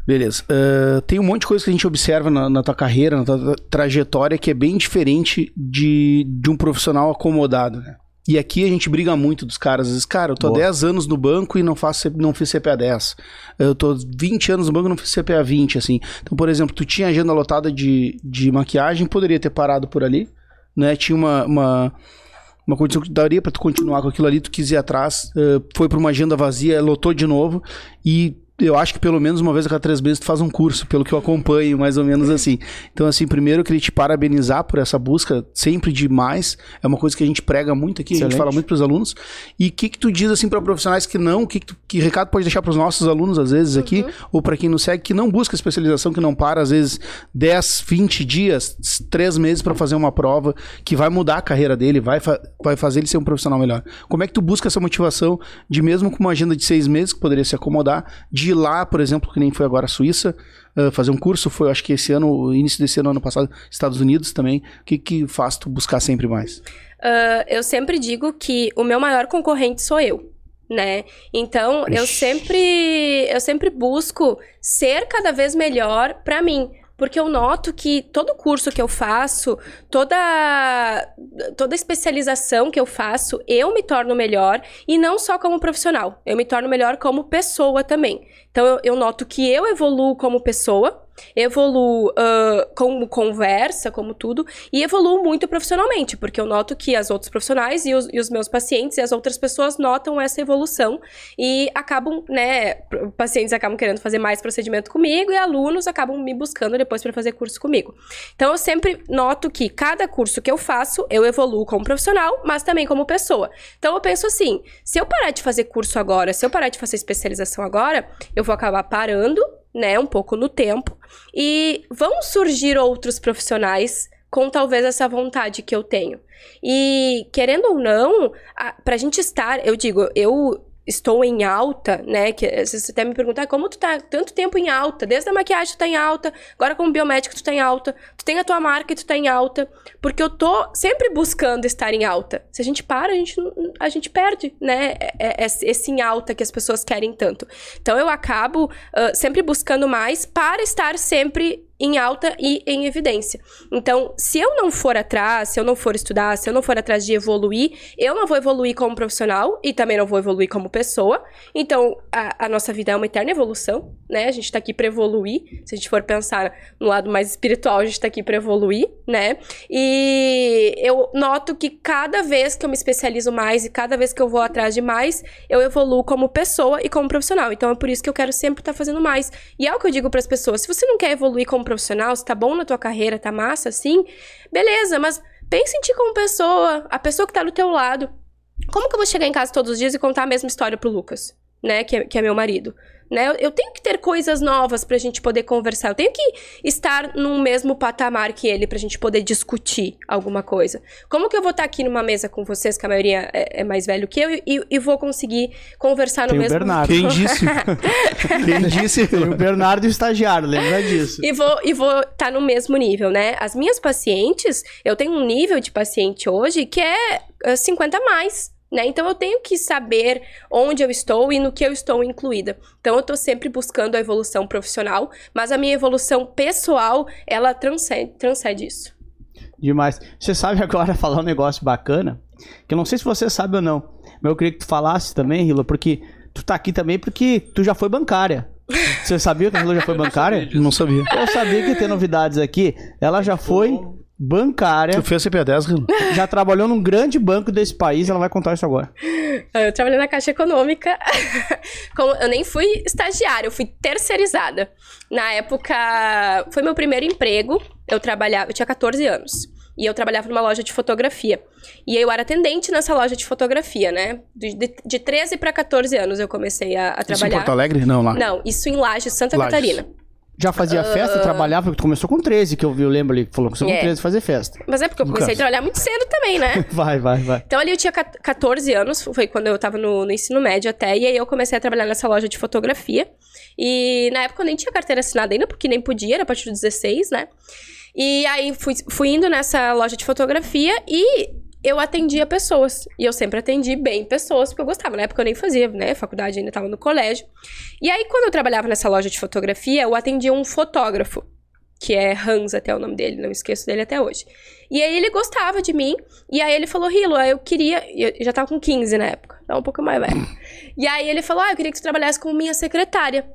Beleza. Ah, tem um monte de coisa que a gente observa na, na tua carreira, na tua tra- trajetória, que é bem diferente de, de um profissional acomodado, né? E aqui a gente briga muito dos caras. Às vezes, cara, eu tô Boa. há 10 anos no banco e não, faço, não fiz CPA 10. Eu tô 20 anos no banco e não fiz CPA 20, assim. Então, por exemplo, tu tinha agenda lotada de, de maquiagem, poderia ter parado por ali, né? Tinha uma... uma uma condição que daria pra tu continuar com aquilo ali, tu quis ir atrás, eh, foi pra uma agenda vazia, lotou de novo, e eu acho que pelo menos uma vez a cada três meses tu faz um curso, pelo que eu acompanho, mais ou menos assim. Então, assim, primeiro eu queria te parabenizar por essa busca sempre de mais, é uma coisa que a gente prega muito aqui, a Excelente. gente fala muito pros alunos, e o que que tu diz, assim, pra profissionais que não, que, que, tu- que recado pode deixar pros nossos alunos, às vezes, aqui, ou pra quem nos segue, que não busca especialização, que não para, às vezes, 10, 20 dias, 3 meses pra fazer uma prova, que vai mudar a carreira dele, vai, fa- vai fazer ele ser um profissional melhor. Como é que tu busca essa motivação de mesmo com uma agenda de seis meses, que poderia se acomodar, de ir lá, por exemplo, que nem foi agora a Suíça, ah, fazer um curso, foi acho que esse ano, início desse ano, ano passado, Estados Unidos também. O que que faz tu buscar sempre mais? Ah, eu sempre digo que o meu maior concorrente sou eu. Né? Então, eu Ixi. sempre eu sempre busco ser cada vez melhor pra mim, porque eu noto que todo curso que eu faço, toda toda especialização que eu faço, eu me torno melhor e não só como profissional, eu me torno melhor como pessoa também. Então eu, eu noto que eu evoluo como pessoa, evoluo ah, como conversa, como tudo, e evoluo muito profissionalmente, porque eu noto que as outros profissionais e os, e os meus pacientes e as outras pessoas notam essa evolução e acabam, né, pacientes acabam querendo fazer mais procedimento comigo e alunos acabam me buscando depois para fazer curso comigo. Então eu sempre noto que cada curso que eu faço, eu evoluo como profissional, mas também como pessoa. Então eu penso assim, se eu parar de fazer curso agora, se eu parar de fazer especialização agora, eu vou acabar parando, né, um pouco no tempo e vão surgir outros profissionais com talvez essa vontade que eu tenho. E querendo ou não, a, pra gente estar, eu digo, eu estou em alta, né? Que você até me pergunta, ah, como tu tá tanto tempo em alta? Desde a maquiagem tu tá em alta, agora como biomédico tu tá em alta, tu tem a tua marca e tu tá em alta, porque eu tô sempre buscando estar em alta. Se a gente para, a gente, a gente perde, né? É, é, esse em alta que as pessoas querem tanto. Então eu acabo uh, sempre buscando mais para estar sempre em alta e em evidência. Então, se eu não for atrás, se eu não for estudar, se eu não for atrás de evoluir, eu não vou evoluir como profissional e também não vou evoluir como pessoa. Então, a, a nossa vida é uma eterna evolução, né? A gente tá aqui para evoluir. Se a gente for pensar no lado mais espiritual, a gente tá aqui para evoluir, né? E eu noto que cada vez que eu me especializo mais e cada vez que eu vou atrás de mais, eu evoluo como pessoa e como profissional. Então, é por isso que eu quero sempre estar tá fazendo mais. E é o que eu digo para as pessoas: se você não quer evoluir como profissional, se tá bom na tua carreira, tá massa, assim, beleza, mas pense em ti como pessoa, a pessoa que tá do teu lado. Como que eu vou chegar em casa todos os dias e contar a mesma história pro Lucas, né, que é, que é meu marido? Né? Eu tenho que ter coisas novas pra gente poder conversar. Eu tenho que estar no mesmo patamar que ele pra gente poder discutir alguma coisa. Como que eu vou estar aqui numa mesa com vocês, que a maioria é, é mais velho que eu, e, e, vou conseguir conversar no Tem mesmo... O Bernardo. Quem disse? Quem disse? Tem o Bernardo e o estagiário, lembra disso. e vou e vou estar tá no mesmo nível, né? As minhas pacientes, eu tenho um nível de paciente hoje que é 50 a mais. Né? Então eu tenho que saber onde eu estou e no que eu estou incluída. Então eu estou sempre buscando a evolução profissional, mas a minha evolução pessoal, ela transcende, transcende isso. Demais. Você sabe agora falar um negócio bacana, que eu não sei se você sabe ou não, mas eu queria que tu falasse também, Rila, porque tu tá aqui também porque tu já foi bancária. Você sabia que a Rila já foi bancária? Não sabia. Eu sabia que tem novidades aqui. Ela já foi bancária. Tu fez CP10, Rila? Já trabalhou num grande banco desse país, ela vai contar isso agora. Eu trabalhei na Caixa Econômica. eu nem fui estagiária, eu fui terceirizada. Na época, foi meu primeiro emprego. Eu trabalhava, eu tinha 14 anos. E eu trabalhava numa loja de fotografia. E eu era atendente nessa loja de fotografia, né? De, de, de 13 para 14 anos eu comecei a, a trabalhar. Isso em Porto Alegre? Não, lá. Não, isso em Lages, Santa Lages. Catarina. Já fazia festa, uh... trabalhava, porque tu começou com 13, que eu, vi, eu lembro ali, falou que começou é. com 13 fazer festa. Mas é porque eu comecei a trabalhar muito cedo também, né? vai, vai, vai. Então ali eu tinha 14 anos, foi quando eu tava no, no, ensino médio até, e aí eu comecei a trabalhar nessa loja de fotografia. E na época eu nem tinha carteira assinada ainda, porque nem podia, era a partir dos 16, né? E aí fui, fui indo nessa loja de fotografia e eu atendia pessoas. E eu sempre atendi bem pessoas, porque eu gostava. Na época eu nem fazia, né? Faculdade ainda estava no colégio. E aí, quando eu trabalhava nessa loja de fotografia, eu atendia um fotógrafo, que é Hans, até o nome dele, não esqueço dele até hoje. E aí ele gostava de mim, e aí ele falou, Rilo, eu queria. Eu já tava com 15 na época, tava um pouco mais velho. E aí ele falou, ah, eu queria que tu trabalhasse como minha secretária.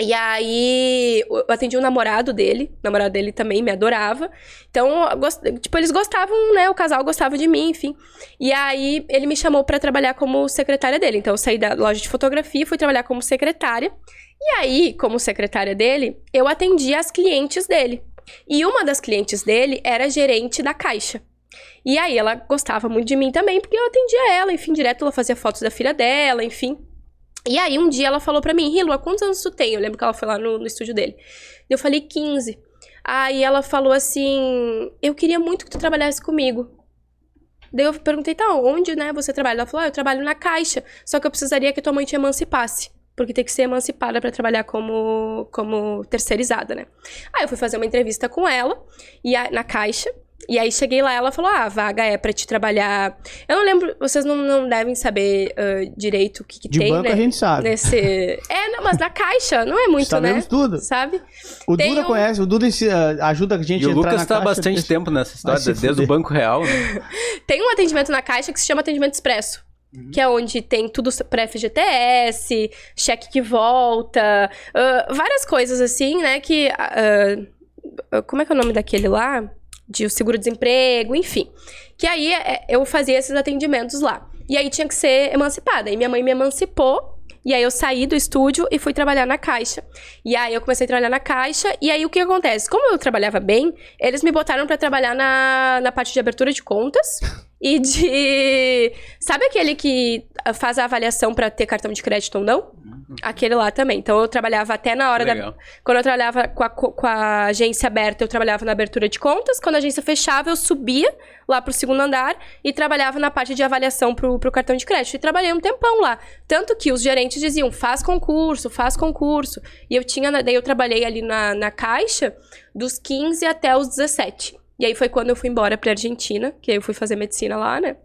E aí, eu atendi o um namorado dele, o namorado dele também me adorava. Então, gost... tipo, eles gostavam, né? O casal gostava de mim, enfim. E aí, ele me chamou para trabalhar como secretária dele. Então, eu saí da loja de fotografia e fui trabalhar como secretária. E aí, como secretária dele, eu atendia as clientes dele. E uma das clientes dele era gerente da caixa. E aí, ela gostava muito de mim também, porque eu atendia ela, enfim, direto ela fazia fotos da filha dela, enfim. E aí, um dia ela falou pra mim, Hilo, quantos anos tu tem? Eu lembro que ela foi lá no, no estúdio dele. Eu falei, 15. Aí ela falou assim, eu queria muito que tu trabalhasse comigo. Daí eu perguntei, tá, onde, né, você trabalha? Ela falou, ah, eu trabalho na Caixa, só que eu precisaria que tua mãe te emancipasse. Porque tem que ser emancipada para trabalhar como, como terceirizada, né? Aí eu fui fazer uma entrevista com ela, e a, na Caixa, e aí cheguei lá, ela falou: ah, a vaga é para te trabalhar. Eu não lembro, vocês não, não devem saber uh, direito o que, que De tem, banco né? a gente sabe. Nesse... É, não, mas da caixa, não é muito, Sabemos né? tudo. Sabe? O Tem Duda um- conhece, o Duda uh, ajuda a gente E a o entrar Lucas na tá há bastante deixa- tempo nessa história, desde fuder. o Banco Real, né? Tem um atendimento na caixa que se chama atendimento expresso. Que é onde tem tudo pré-FGTS, cheque que volta, ah, várias coisas assim, né? Que. ah, como é que é o nome daquele lá? De o seguro-desemprego, enfim. Que aí é, eu fazia esses atendimentos lá. E aí tinha que ser emancipada. E minha mãe me emancipou. E aí eu saí do estúdio e fui trabalhar na caixa. E aí eu comecei a trabalhar na caixa. E aí o que acontece? Como eu trabalhava bem, eles me botaram pra trabalhar na, na parte de abertura de contas. E de. Sabe aquele que faz a avaliação pra ter cartão de crédito ou não? Aquele lá também. Então eu trabalhava até na hora da. Legal. Quando eu trabalhava com a, co- com a agência aberta, eu trabalhava na abertura de contas. Quando a agência fechava, eu subia lá pro segundo andar e trabalhava na parte de avaliação pro, pro cartão de crédito. E trabalhei um tempão lá. Tanto que os gerentes diziam, faz concurso, faz concurso. E eu tinha, daí eu trabalhei ali na, na caixa dos 15 até os 17. E aí foi quando eu fui embora pra Argentina, que eu fui fazer medicina lá, né?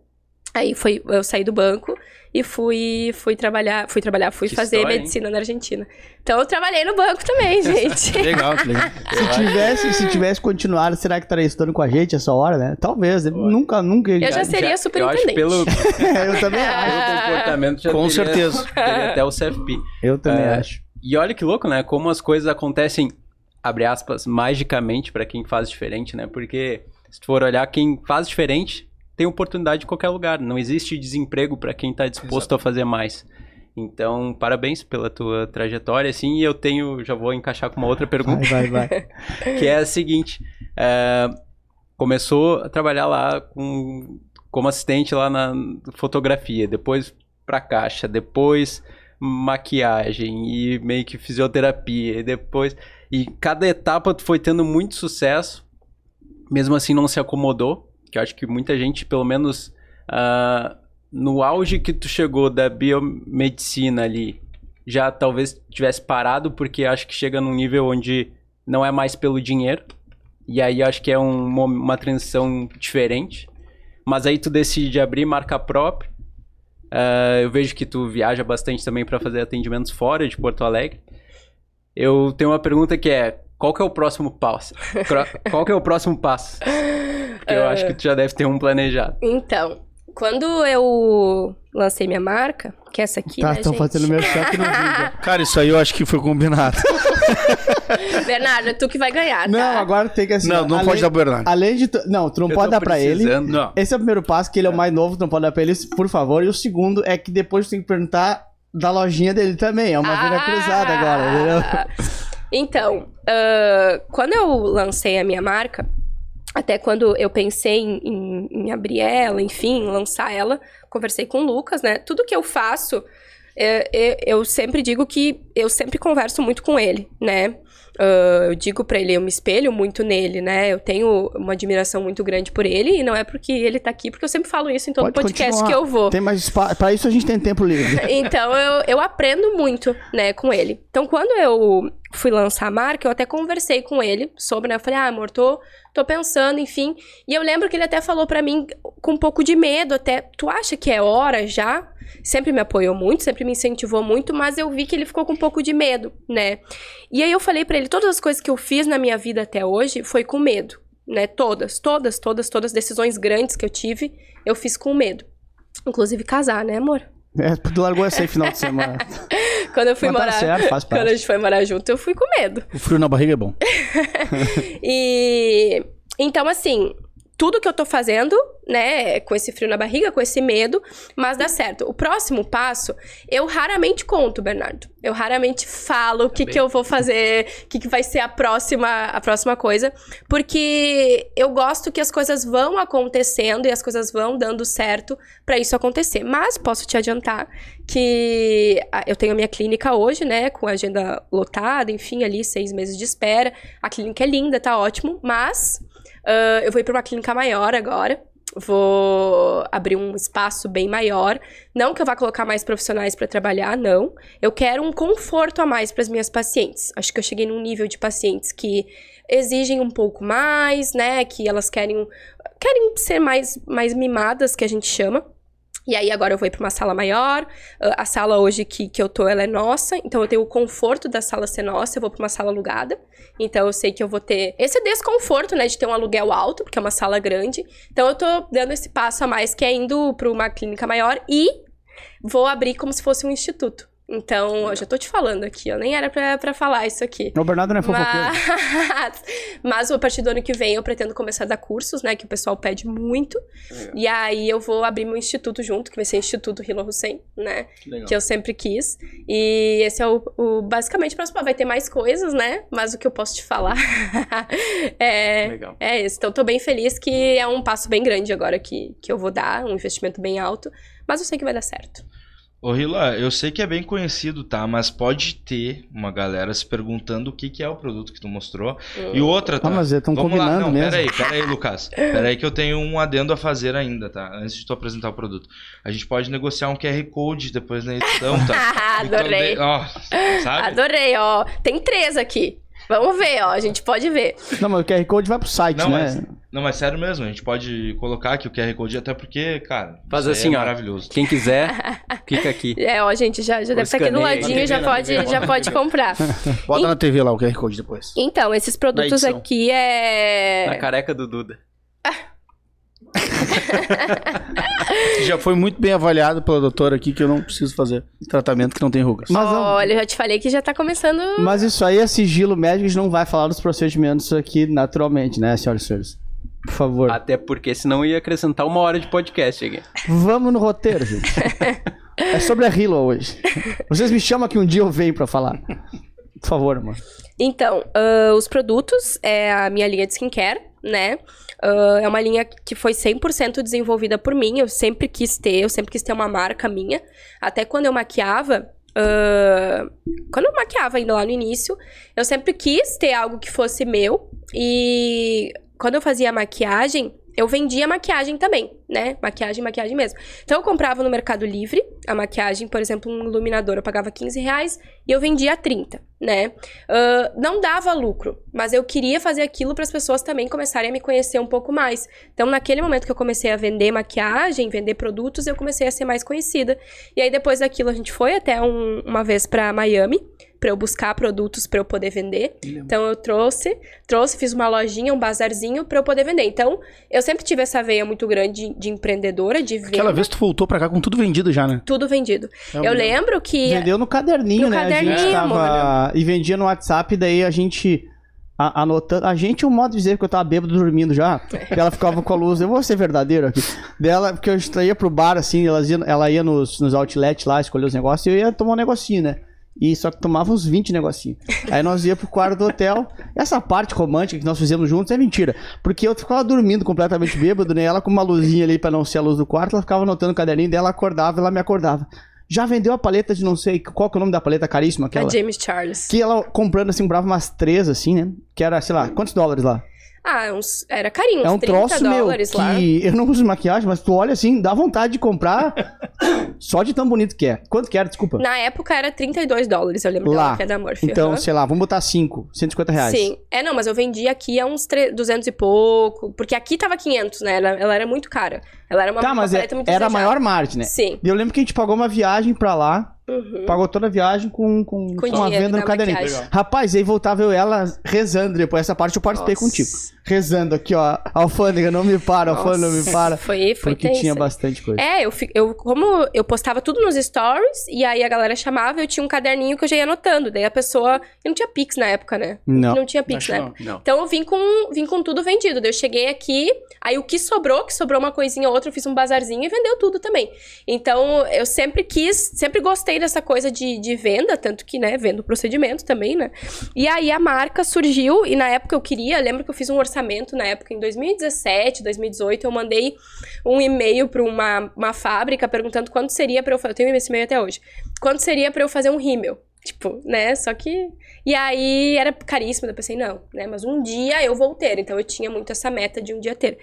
Aí foi, eu saí do banco e fui, fui trabalhar, fui trabalhar, fui Que fazer história, hein? medicina na Argentina. Então eu trabalhei no banco também, gente. Legal, que legal. Se tivesse, se tivesse continuado, será que estaria estudando com a gente essa hora, né? Talvez. Nunca, nunca. Eu já seria Eu acho superintendente. pelo, eu também acho. pelo comportamento já Com teria- certeza. teria até o CFP. Eu também É. acho. E olha que louco, né? Como as coisas acontecem, abre aspas, magicamente pra quem faz diferente, né? Porque se tu for olhar, quem faz diferente tem oportunidade em qualquer lugar. Não existe desemprego pra quem tá disposto a fazer mais. Então, parabéns pela tua trajetória, assim, e eu tenho, já vou encaixar com uma outra pergunta, Vai, vai, vai. que é a seguinte, é, começou a trabalhar lá com, como assistente lá na fotografia, depois pra caixa, depois maquiagem e meio que fisioterapia, e depois... E cada etapa tu foi tendo muito sucesso, mesmo assim não se acomodou, que eu acho que muita gente, pelo menos ah, no auge que tu chegou da biomedicina ali, já talvez tivesse parado, porque acho que chega num nível onde não é mais pelo dinheiro, e aí acho que é um- uma, uma transição diferente. Mas aí tu decide abrir marca própria. Ah, eu vejo que tu viaja bastante também para fazer atendimentos fora de Porto Alegre. Eu tenho uma pergunta que é: qual que é o próximo passo? Qual que é o próximo passo? Porque eu acho que tu já deve ter um planejado. Então, quando eu lancei minha marca, que é essa aqui, Tá, né, estão fazendo meu cheque no vídeo. Cara, isso aí eu acho que foi combinado. Bernardo, é tu que vai ganhar, tá? Não, agora tem que assim. não, não além, pode dar pro Bernardo. Além de. tu- Não, tu não Eu pode dar pra ele. precisando. Não. Esse é o primeiro passo, que ele é o mais novo, tu não pode dar pra ele, por favor. E o segundo é que depois tu tem que perguntar da lojinha dele também. É uma venda Ah! cruzada agora, entendeu? Então, ah, quando eu lancei a minha marca, até quando eu pensei em, em- em abrir ela, enfim, lançar ela, conversei com o Lucas, né? Tudo que eu faço, é, é, eu sempre digo que eu sempre converso muito com ele, né? Ah, eu digo pra ele, eu me espelho muito nele, né? Eu tenho uma admiração muito grande por ele, e não é porque ele tá aqui, porque eu sempre falo isso em todo Pode podcast continuar. que eu vou. Tem mais espaço. Pra isso a gente tem tempo livre. Então eu, eu aprendo muito, né, com ele. Então quando eu fui lançar a marca, eu até conversei com ele sobre, né? Eu falei, ah, amor, tô, tô pensando, enfim. E eu lembro que ele até falou pra mim com um pouco de medo, até, tu acha que é hora já? Sempre me apoiou muito, sempre me incentivou muito, mas eu vi que ele ficou com um pouco de medo, né? E aí eu falei pra ele, todas as coisas que eu fiz na minha vida até hoje foi com medo, né? Todas, todas, todas, todas decisões grandes que eu tive, eu fiz com medo. Inclusive casar, né, amor? É, tu largou essa aí final de semana. Quando eu fui Mas tá morar. certo, faz Quando a gente foi morar junto, eu fui com medo. O frio na barriga é bom. E então, assim, tudo que eu tô fazendo, né, com esse frio na barriga, com esse medo, mas dá certo. O próximo passo, eu raramente conto, Bernardo. Eu raramente falo o que, que eu vou fazer, o que, que vai ser a próxima, a próxima coisa, porque eu gosto que as coisas vão acontecendo e as coisas vão dando certo pra isso acontecer. Mas posso te adiantar que ah, eu tenho a minha clínica hoje, né, com a agenda lotada, enfim, ali seis meses de espera. A clínica é linda, tá ótimo, mas ah, eu vou ir pra uma clínica maior agora. Vou abrir um espaço bem maior. Não que eu vá colocar mais profissionais pra trabalhar, não. Eu quero um conforto a mais para as minhas pacientes. Acho que eu cheguei num nível de pacientes que exigem um pouco mais, né? Que elas querem querem ser mais mais mimadas, que a gente chama. E aí agora eu vou pra uma sala maior. Ah, A sala hoje que, que eu tô, ela é nossa. Então eu tenho o conforto da sala ser nossa. Eu vou pra uma sala alugada. Então eu sei que eu vou ter esse desconforto, né? De ter um aluguel alto, porque é uma sala grande. Então eu tô dando esse passo a mais, que é indo pra uma clínica maior. E vou abrir como se fosse um instituto. Então, eu já tô te falando aqui, ó. Nem era pra, pra falar isso aqui. O Bernardo não é fofoqueiro. Mas, mas a partir do ano que vem eu pretendo começar a dar cursos, né? Que o pessoal pede muito. E aí eu vou abrir meu instituto junto, que vai ser Instituto Hilo Hussein, né? Legal. Que eu sempre quis. E esse é o, o basicamente o próximo. Vai ter mais coisas, né? Mas o que eu posso te falar é, Legal. é esse. Então, tô bem feliz que é um passo bem grande agora que, que eu vou dar, um investimento bem alto. Mas eu sei que vai dar certo. Ô, Rila, eu sei que é bem conhecido, tá? Mas pode ter uma galera se perguntando o que, que é o produto que tu mostrou. E outra, tá? Ah, mas estão Vamos lá, combinando não, mesmo. peraí, peraí, Lucas. Peraí que eu tenho um adendo a fazer ainda, tá? Antes de tu apresentar o produto. A gente pode negociar um QR Code depois na edição, tá? Adorei. Então, de- ó, sabe? Adorei, ó. Tem três aqui. Vamos ver, ó. A gente pode ver. Não, mas o QR Code vai pro site, Não, né? mas, não, mas sério mesmo, a gente pode colocar aqui o QR Code, até porque, cara, Faz isso aí assim, é ó. maravilhoso. Quem quiser, clica aqui. É, ó, gente, já, já deve estar aqui do ladinho, já TV, na pode, TV, já pode comprar. Bota na TV lá o QR Code depois. Então, esses produtos aqui é. Na careca do Duda. Já foi muito bem avaliado pela doutora aqui que eu não preciso fazer tratamento que não tem rugas. Mas, Olha, eu já te falei que já tá começando. mas isso aí é sigilo médico, a gente não vai falar dos procedimentos aqui naturalmente, né, senhoras e senhores? Por favor. Até porque senão ia acrescentar uma hora de podcast aqui. Vamos no roteiro, gente. é sobre a Hilo hoje. Vocês me chamam que um dia eu venho pra falar. Por favor, mano. Então, ah, os produtos é a minha linha de skincare, né? Ah, é uma linha que foi 100% desenvolvida por mim. Eu sempre quis ter, eu sempre quis ter uma marca minha. Até quando eu maquiava. ah, quando eu maquiava ainda lá no início, eu sempre quis ter algo que fosse meu. E quando eu fazia maquiagem, eu vendia maquiagem também, né? Maquiagem, maquiagem mesmo. Então eu comprava no Mercado Livre a maquiagem, por exemplo, um iluminador eu pagava 15 reais e eu vendia a 30, né? Ah, não dava lucro, mas eu queria fazer aquilo para as pessoas também começarem a me conhecer um pouco mais. Então, naquele momento que eu comecei a vender maquiagem, vender produtos, eu comecei a ser mais conhecida. E aí, depois daquilo, a gente foi até um- uma vez para Miami para eu buscar produtos para eu poder vender. Então, eu trouxe, trouxe, fiz uma lojinha, um bazarzinho para eu poder vender. Então, eu sempre tive essa veia muito grande de, de empreendedora, de venda. Aquela vez tu voltou pra cá com tudo vendido já, né? Tudo vendido. É eu um- lembro que. Vendeu no caderninho, No né? a caderninho, gente tava... E vendia no WhatsApp, daí a gente... a- Anotando, a gente, o modo de dizer que eu tava bêbado dormindo já. que ela ficava com a luz, eu vou ser verdadeiro aqui. Dela, porque eu ia pro bar, assim, elas ia, ela ia nos, nos outlets lá, escolher os negócios, e eu ia tomar um negocinho, né? E só que tomava uns 20 negocinhos. Aí nós ia pro quarto do hotel. Essa parte romântica que nós fizemos juntos é mentira. Porque eu ficava dormindo completamente bêbado, né? Ela com uma luzinha ali pra não ser a luz do quarto, ela ficava anotando o caderninho dela, acordava, ela me acordava. Já vendeu a paleta de não sei qual que é o nome da paleta caríssima aquela? A James Charles. Que ela comprando assim, comprava umas três assim, né? Que era, sei lá, quantos dólares lá? Ah, uns, era carinho, uns é um 30 troço meu dólares que lá. eu não uso maquiagem, mas tu olha assim, dá vontade de comprar só de tão bonito que é. Quanto que era, desculpa? Na época era 32 dólares, eu lembro Lá. que é da Morphe. Então, aham. sei lá, vamos botar 5, 150 reais. Sim. É, não, mas eu vendi aqui a uns tre- 200 e pouco. Porque aqui tava 500, né? Ela, ela era muito cara. Ela era uma, Tá, uma mas é- era a maior margem, né? Sim. E eu lembro que a gente pagou uma viagem pra lá, Uhum. pagou toda a viagem com, com, Com uma dinheiro venda no da caderninho. Rapaz, aí voltava eu e ela rezando depois. Essa parte eu participei Nossa. contigo. Rezando aqui, ó. Alfândega, não me para, alfândega, não me para. Foi, foi Porque tenso. tinha bastante coisa. É, eu, eu, como eu postava tudo nos stories, e aí a galera chamava, eu tinha um caderninho que eu já ia anotando. Daí a pessoa. E não tinha Pix na época, né? Não. Não tinha Pix. Não. Então eu vim com, vim com tudo vendido. Daí eu cheguei aqui, aí o que sobrou, que sobrou uma coisinha ou outra, eu fiz um bazarzinho e vendeu tudo também. Então eu sempre quis, sempre gostei dessa coisa de, de venda, tanto que, né, vendo procedimento também, né? E aí a marca surgiu, e na época eu queria, lembro que eu fiz um orçamento na época, em 2017, 2018, eu mandei um e-mail para uma, uma fábrica perguntando quanto seria para eu fazer. Eu tenho esse e-mail até hoje. Quanto seria para eu fazer um rímel? Tipo, né? Só que. E aí era caríssimo. Eu pensei, não, né? Mas um dia eu vou ter. Então eu tinha muito essa meta de um dia ter.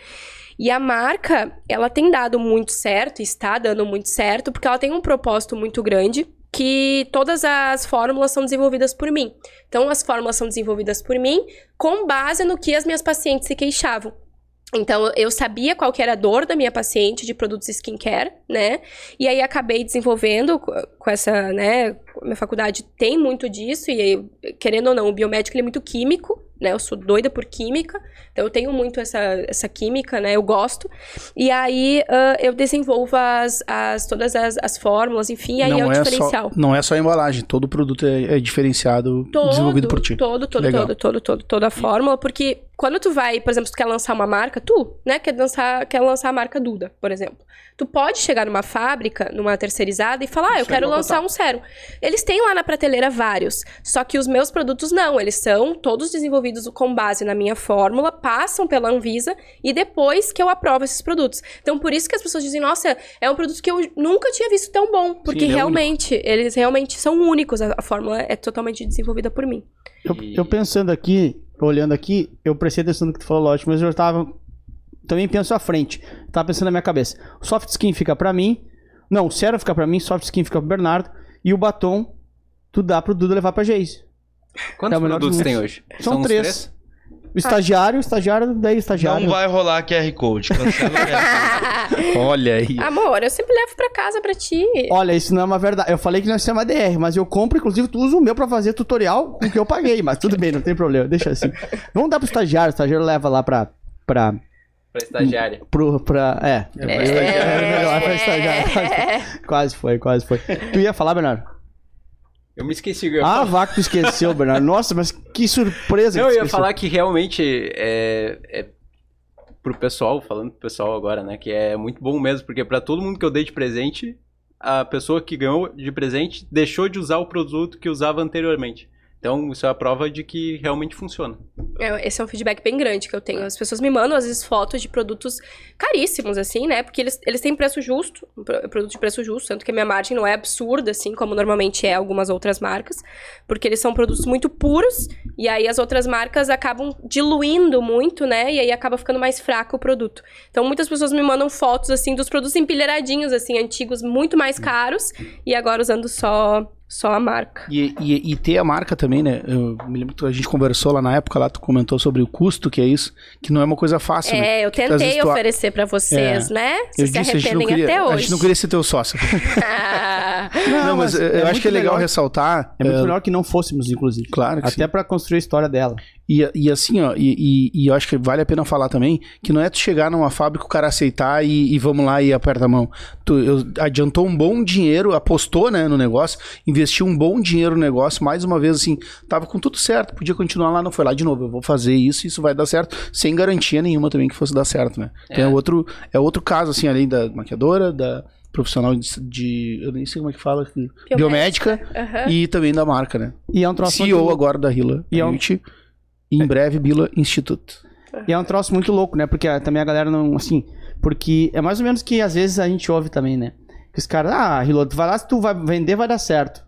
E a marca, ela tem dado muito certo, está dando muito certo, porque ela tem um propósito muito grande, que todas as fórmulas são desenvolvidas por mim. Então, as fórmulas são desenvolvidas por mim com base no que as minhas pacientes se queixavam. Então, eu sabia qual era a dor da minha paciente de produtos skincare, né? E aí, acabei desenvolvendo co- com essa, né? Minha faculdade tem muito disso, e aí, querendo ou não, o biomédico é muito químico, né? Eu sou doida por química, então eu tenho muito essa, essa química, né? Eu gosto. E aí, ah, eu desenvolvo as, as, todas as, as fórmulas, enfim, e aí é o diferencial. Só, não é só a embalagem, todo produto é, é diferenciado, Todo, desenvolvido por ti. Todo, todo, todo, todo, todo, toda a fórmula, porque quando tu vai, por exemplo, se tu quer lançar uma marca, tu, né, quer lançar, quer lançar a marca Duda, por exemplo. Tu pode chegar numa fábrica, numa terceirizada e falar, ah, eu quero lançar um sérum. Eles têm lá na prateleira vários, só que os meus produtos não, eles são todos desenvolvidos com base na minha fórmula, passam pela Anvisa e depois que eu aprovo esses produtos. Então, por isso que as pessoas dizem, nossa, é um produto que eu nunca tinha visto tão bom, porque ele é realmente, eles realmente são únicos, a, a fórmula é totalmente desenvolvida por mim. Eu, eu pensando aqui, olhando aqui, eu prestei atenção no que tu falou, lógico, mas eu tava. Também penso à frente. Tava pensando na minha cabeça. Soft skin fica pra mim. Não, o Sérum fica pra mim, soft skin fica pro Bernardo. E o batom, tu dá pro Duda levar pra Geise. Quantos É produtos tem hoje? São uns três. O estagiário, o estagiário, daí o estagiário. Não vai rolar QR Code. Cancela o. Olha aí. Amor, eu sempre levo pra casa pra ti. Olha, isso não é uma verdade. Eu falei que nós temos uma DR, mas eu compro, inclusive, tu usa o meu pra fazer tutorial com o que eu paguei. Mas tudo bem, não tem problema, deixa assim. Vamos dar pro estagiário, o estagiário leva lá pra. pra, Pra estagiária. pro, pra é. É, pra É, é melhor pra estagiário. Quase foi, quase foi. Tu ia falar, Bernardo? Eu me esqueci. Eu Ah, que tu esqueceu, Bernardo. Nossa, mas que surpresa Não, que eu ia esqueceu. falar que realmente é, é pro pessoal, falando pro pessoal agora, né, que é muito bom mesmo, porque pra todo mundo que eu dei de presente, a pessoa que ganhou de presente deixou de usar o produto que usava anteriormente. Então, isso é a prova de que realmente funciona. É, Esse é um feedback bem grande que eu tenho. As pessoas me mandam, às vezes, fotos de produtos caríssimos, assim, né? Porque eles, eles têm preço justo, um pro- produto de preço justo, tanto que a minha margem não é absurda, assim, como normalmente é algumas outras marcas, porque eles são produtos muito puros, e aí as outras marcas acabam diluindo muito, né? E aí acaba ficando mais fraco o produto. Então, muitas pessoas me mandam fotos, assim, dos produtos empilheiradinhos, assim, antigos, muito mais caros, e agora usando só, só a marca. E, e, e ter a marca também, né? Eu me lembro que a gente conversou lá na época, lá tu comentou sobre o custo que é isso, que não é uma coisa fácil, né? É, eu Que às vezes tentei tu a- oferecer pra vocês, É. né? Eu Vocês se disse, a não arrependem queria, até a hoje. gente não queria ser teu sócio. Não, mas, eu acho que é legal melhor- ressaltar. É muito eh, melhor que não fôssemos, inclusive. Claro que Até pra construir a história dela. E, e assim, ó, e, e- e eu acho que vale a pena falar também que não é tu chegar numa fábrica, o cara aceitar e, e vamos lá e aperta a mão. Tu eu- adiantou um bom dinheiro, apostou né, no negócio, investiu um bom dinheiro no negócio, mais uma vez assim, tava com tudo certo, podia continuar lá, não foi lá de novo, eu vou fazer isso, isso vai dar certo, sem garantia nenhuma também que fosse dar certo, né? Então é, outro, é outro caso, assim, além da maquiadora, da profissional de, de- eu nem sei como é que fala, que- biomédica, Aham. e também da marca, né? E é um troço CEO muito... agora da Hila E é um- Beauty, e em breve Bila Institute. E é um troço muito louco, né? Porque ah, também a galera não, assim... Porque é mais ou menos que às vezes a gente ouve também, né? Que os caras, ah, Rilo, tu vai lá, se tu vai vender, vai dar certo.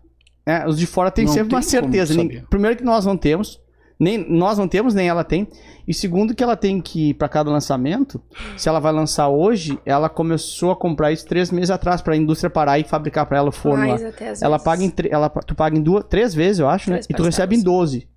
É, os de fora tem Não sempre tem uma certeza. Nem- primeiro que nós não temos, nem nós não temos, nem ela tem. E segundo que ela tem que, pra cada lançamento, se ela vai lançar hoje, ela começou a comprar isso três meses atrás pra indústria parar e fabricar pra ela o forno lá. Mais até às Ela vezes. paga em ela, tu paga em duas, três vezes, eu acho, Três né? E tu recebe em 12.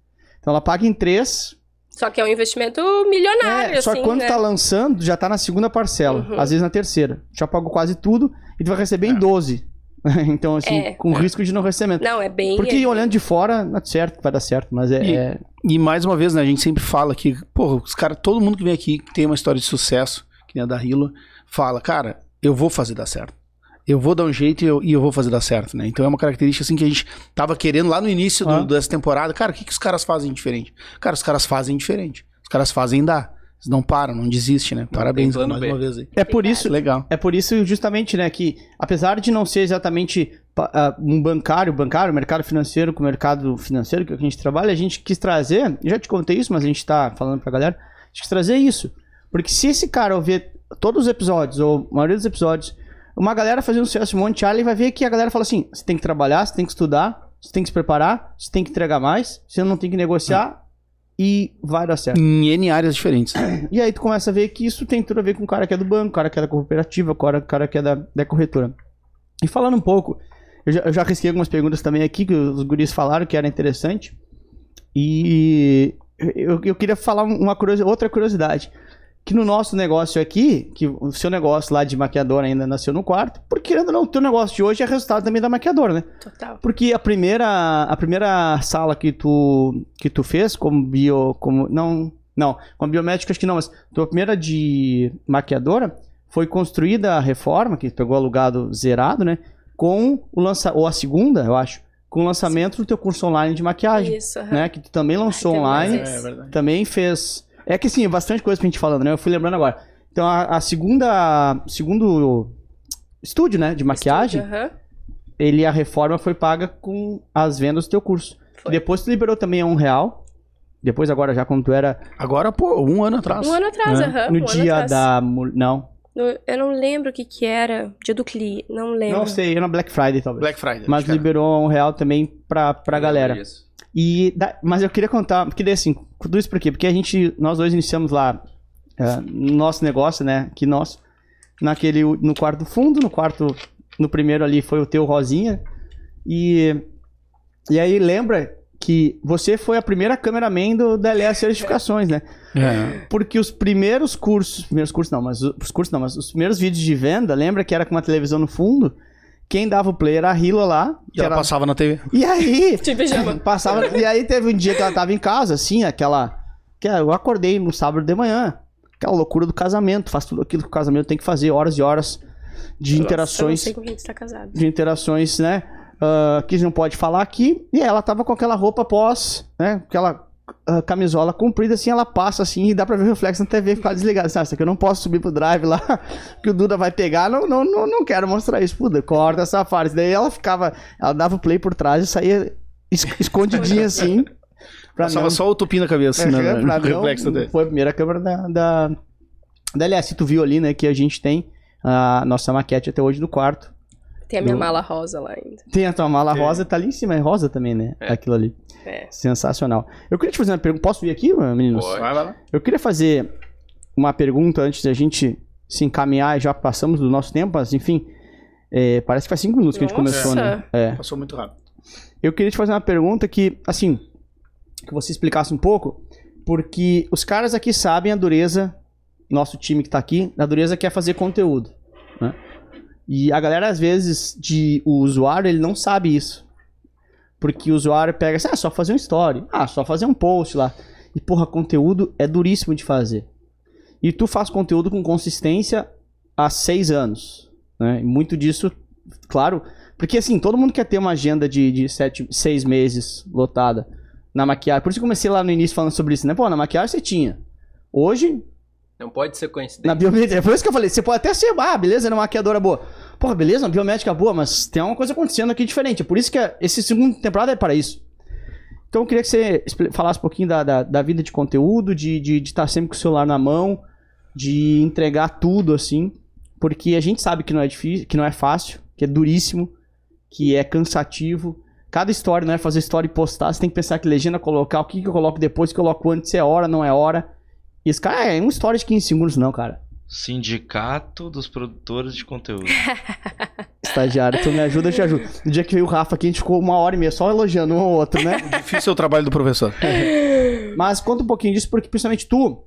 Então ela paga em três, Só que é um investimento milionário, é, só assim, que quando né? tá lançando, já tá na segunda parcela. Uhum. Às vezes na terceira. Já pagou quase tudo e tu vai receber em 12. então, assim, É. com risco de não recebimento. Não, é bem... Porque é- olhando de fora, não é certo, vai dar certo, mas é. E- é- E mais uma vez, né, a gente sempre fala que, porra, os caras, todo mundo que vem aqui, que tem uma história de sucesso, que nem a da Hilo, fala, cara, eu vou fazer dar certo. Eu vou dar um jeito e eu, e eu vou fazer dar certo, né? Então é uma característica assim que a gente tava querendo lá no início do- Ah. dessa temporada. Cara, o que, que os caras fazem diferente? Cara, os caras fazem diferente. Os caras fazem dar. Eles não param, não desistem, né? Parabéns mais B. uma vez aí. é por isso. Legal. É por isso, justamente, né, que apesar de não ser exatamente ah, um bancário, bancário, mercado financeiro com mercado financeiro que a gente trabalha, a gente quis trazer, eu já te contei isso, mas a gente tá falando pra galera, a gente quis trazer isso. Porque se esse cara ouvir todos os episódios, ou a maioria dos episódios, uma galera fazendo sucesso em Monte Charlie vai ver que a galera fala assim: você tem que trabalhar, você tem que estudar, você tem que se preparar, você tem que entregar mais, você não tem que negociar e vai dar certo. Em N áreas diferentes. E aí tu começa a ver que isso tem tudo a ver com o cara que é do banco, o cara que é da cooperativa, o cara, o cara que é da, da corretora. E falando um pouco, eu já, eu já risquei algumas perguntas também aqui que os guris falaram que era interessante. E eu, eu queria falar uma curiosi- outra curiosidade. Que no nosso negócio aqui, que o seu negócio lá de maquiadora ainda nasceu no quarto, porque querendo ou não, o teu negócio de hoje é resultado também da maquiadora, né? Total. Porque a primeira, a primeira sala que tu, que tu fez como bio, como não, não, como biomédica acho que não, mas tua primeira de maquiadora foi construída a reforma, que pegou alugado zerado, né? Com o lança ou a segunda, eu acho, com o lançamento do teu curso online de maquiagem, Isso, aham. né? Que tu também lançou Ai, online, esse. verdade. também fez É que sim, é bastante coisa pra gente falando, né? Eu fui lembrando agora. Então, a, a segunda. Segundo estúdio, né? De maquiagem, Estúdio, aham. ele a reforma foi paga com as vendas do teu curso. Foi. Depois tu liberou também a um real. Depois, agora, já quando tu era. Agora, pô, um ano atrás. Um ano atrás, né, aham. no um ano dia atrás. da. Não. No- eu não lembro o que que era. Dia do CLI, não lembro. Não sei, era na Black Friday, talvez. Black Friday. Mas liberou um real também pra, pra galera. Isso. E da- mas eu queria contar, porque daí assim, tudo isso por quê? Porque a gente, nós dois iniciamos lá no nosso negócio, né? Que nós, naquele, no quarto fundo, no quarto, no primeiro ali foi o teu Rosinha. E, e aí lembra que você foi a primeira cameraman do, da Certificações, né? É. Porque os primeiros cursos, primeiros cursos não, mas os cursos não, mas os primeiros vídeos de venda, lembra que era com uma televisão no fundo? Quem dava o play era a Hila lá. E ela era- passava na TV. E aí, De pijama. Passava. e aí teve um dia que ela tava em casa, assim, aquela. Que eu acordei no sábado de manhã. Aquela loucura do casamento. Faz tudo aquilo que o casamento tem que fazer, horas e horas de Eu não interações. sei com quem tu tá casado. De interações, né? ah, que não pode falar aqui. E ela tava com aquela roupa pós, né? Aquela ah, camisola comprida, assim, ela passa assim e dá pra ver o reflexo na TV e ficar desligada. Assim, ah, isso aqui eu não posso subir pro drive lá, que o Duda vai pegar. Não, não, não, não quero mostrar isso. Puta, corta essa parte. Daí ela ficava, ela dava o play por trás e saía es- escondidinha assim. Pra Passava não- só o tupim na cabeça. é, né, pra não- reflexo da TV. Foi a primeira câmera da, da, da LS. Tu viu ali, né, que a gente tem a nossa maquete até hoje no quarto. Tem a minha Do- mala rosa lá ainda. Tem a tua mala Tem. rosa, tá ali em cima, é rosa também, né? É. Aquilo ali. É. Sensacional. Eu queria te fazer uma pergunta. Posso vir aqui, meninos? Pode. Vai, vai lá. Eu queria fazer uma pergunta antes da gente se encaminhar. Já passamos do nosso tempo, mas enfim. é, parece que faz cinco minutos que a gente Nossa. começou, né? É. Passou muito rápido. Eu queria te fazer uma pergunta que, assim, que você explicasse um pouco, porque os caras aqui sabem a dureza, nosso time que tá aqui, a dureza que é fazer conteúdo, né? E a galera, às vezes, de o usuário, ele não sabe isso. Porque o usuário pega assim, ah, só fazer um story, ah, só fazer um post lá. E, porra, conteúdo é duríssimo de fazer. E tu faz conteúdo com consistência há seis anos, né? E muito disso, claro, porque assim, todo mundo quer ter uma agenda de, de sete, seis meses lotada na maquiagem. Por isso que comecei lá no início falando sobre isso, né? Pô, na maquiagem você tinha. Hoje, Não pode ser coincidência. na biométrica. É por isso que eu falei, você pode até ser, ah, beleza, era uma maquiadora boa. Porra, beleza, uma biométrica boa, mas tem uma coisa acontecendo aqui diferente. É por isso que a- esse segundo temporada é para isso. Então eu queria que você falasse um pouquinho da, da, da vida de conteúdo, de estar de, de estar sempre com o celular na mão, de entregar tudo assim. Porque a gente sabe que não é difícil, que não é fácil, que é duríssimo, que é cansativo. Cada história, não é fazer história e postar, você tem que pensar que legenda colocar, o que, que eu coloco depois, o que eu coloco antes, se é hora, não é hora. E esse cara é uma história de 15 segundos, não, cara. Sindicato dos produtores de conteúdo. Estagiário, tu me ajuda, eu te ajudo. No dia que veio o Rafa aqui, a gente ficou uma hora e meia só elogiando um ao outro, né? Difícil é o trabalho do professor. Mas conta um pouquinho disso, porque principalmente tu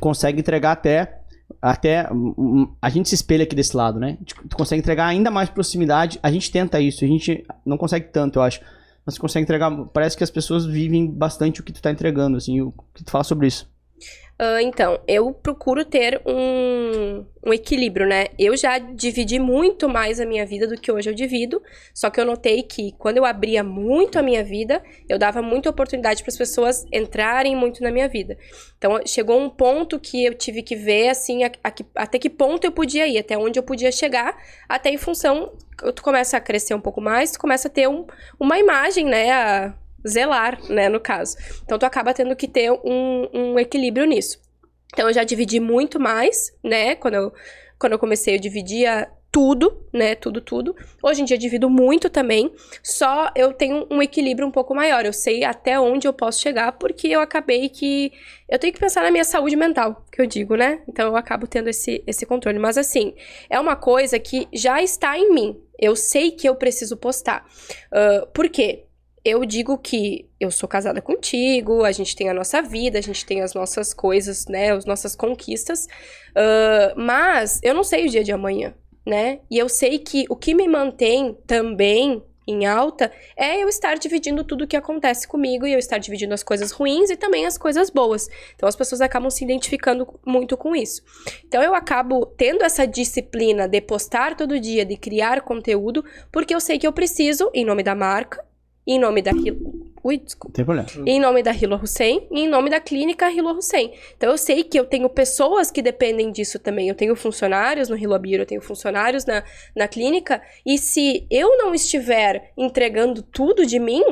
consegue entregar até. Até. hum, A gente se espelha aqui desse lado, né? Tu consegue entregar ainda mais proximidade. A gente tenta isso, a gente não consegue tanto, eu acho. Mas tu consegue entregar. Parece que as pessoas vivem bastante o que tu tá entregando, assim, o que tu fala sobre isso. Ah, então, eu procuro ter um, um equilíbrio, né? Eu já dividi muito mais a minha vida do que hoje eu divido, só que eu notei que quando eu abria muito a minha vida, eu dava muita oportunidade para as pessoas entrarem muito na minha vida. Então, chegou um ponto que eu tive que ver, assim, a- a que- até que ponto eu podia ir, até onde eu podia chegar, até em função, tu começa a crescer um pouco mais, tu começa a ter um, uma imagem, né, a zelar, né, no caso. Então, tu acaba tendo que ter um, um equilíbrio nisso. Então, eu já dividi muito mais, né? Quando eu, quando eu comecei, eu dividia tudo, né? Tudo, tudo. Hoje em dia, eu divido muito também. Só eu tenho um equilíbrio um pouco maior. Eu sei até onde eu posso chegar, porque eu acabei que. Eu tenho que pensar na minha saúde mental, que eu digo, né? Então, eu acabo tendo esse, esse controle. Mas, assim, é uma coisa que já está em mim. Eu sei que eu preciso postar. Ah, por quê? Eu digo que eu sou casada contigo, a gente tem a nossa vida, a gente tem as nossas coisas, né, as nossas conquistas, ah, mas eu não sei o dia de amanhã, né? E eu sei que o que me mantém também em alta é eu estar dividindo tudo o que acontece comigo e eu estar dividindo as coisas ruins e também as coisas boas. Então as pessoas acabam se identificando muito com isso. Então eu acabo tendo essa disciplina de postar todo dia, de criar conteúdo, porque eu sei que eu preciso, em nome da marca, em nome da Ui, desculpa. Tem problema. Em nome da Hilo Hussein e em nome da clínica Hilo Hussein. Então eu sei que eu tenho pessoas que dependem disso também. Eu tenho funcionários no Hilo Biro, eu tenho funcionários na, na clínica. E se eu não estiver entregando tudo de mim,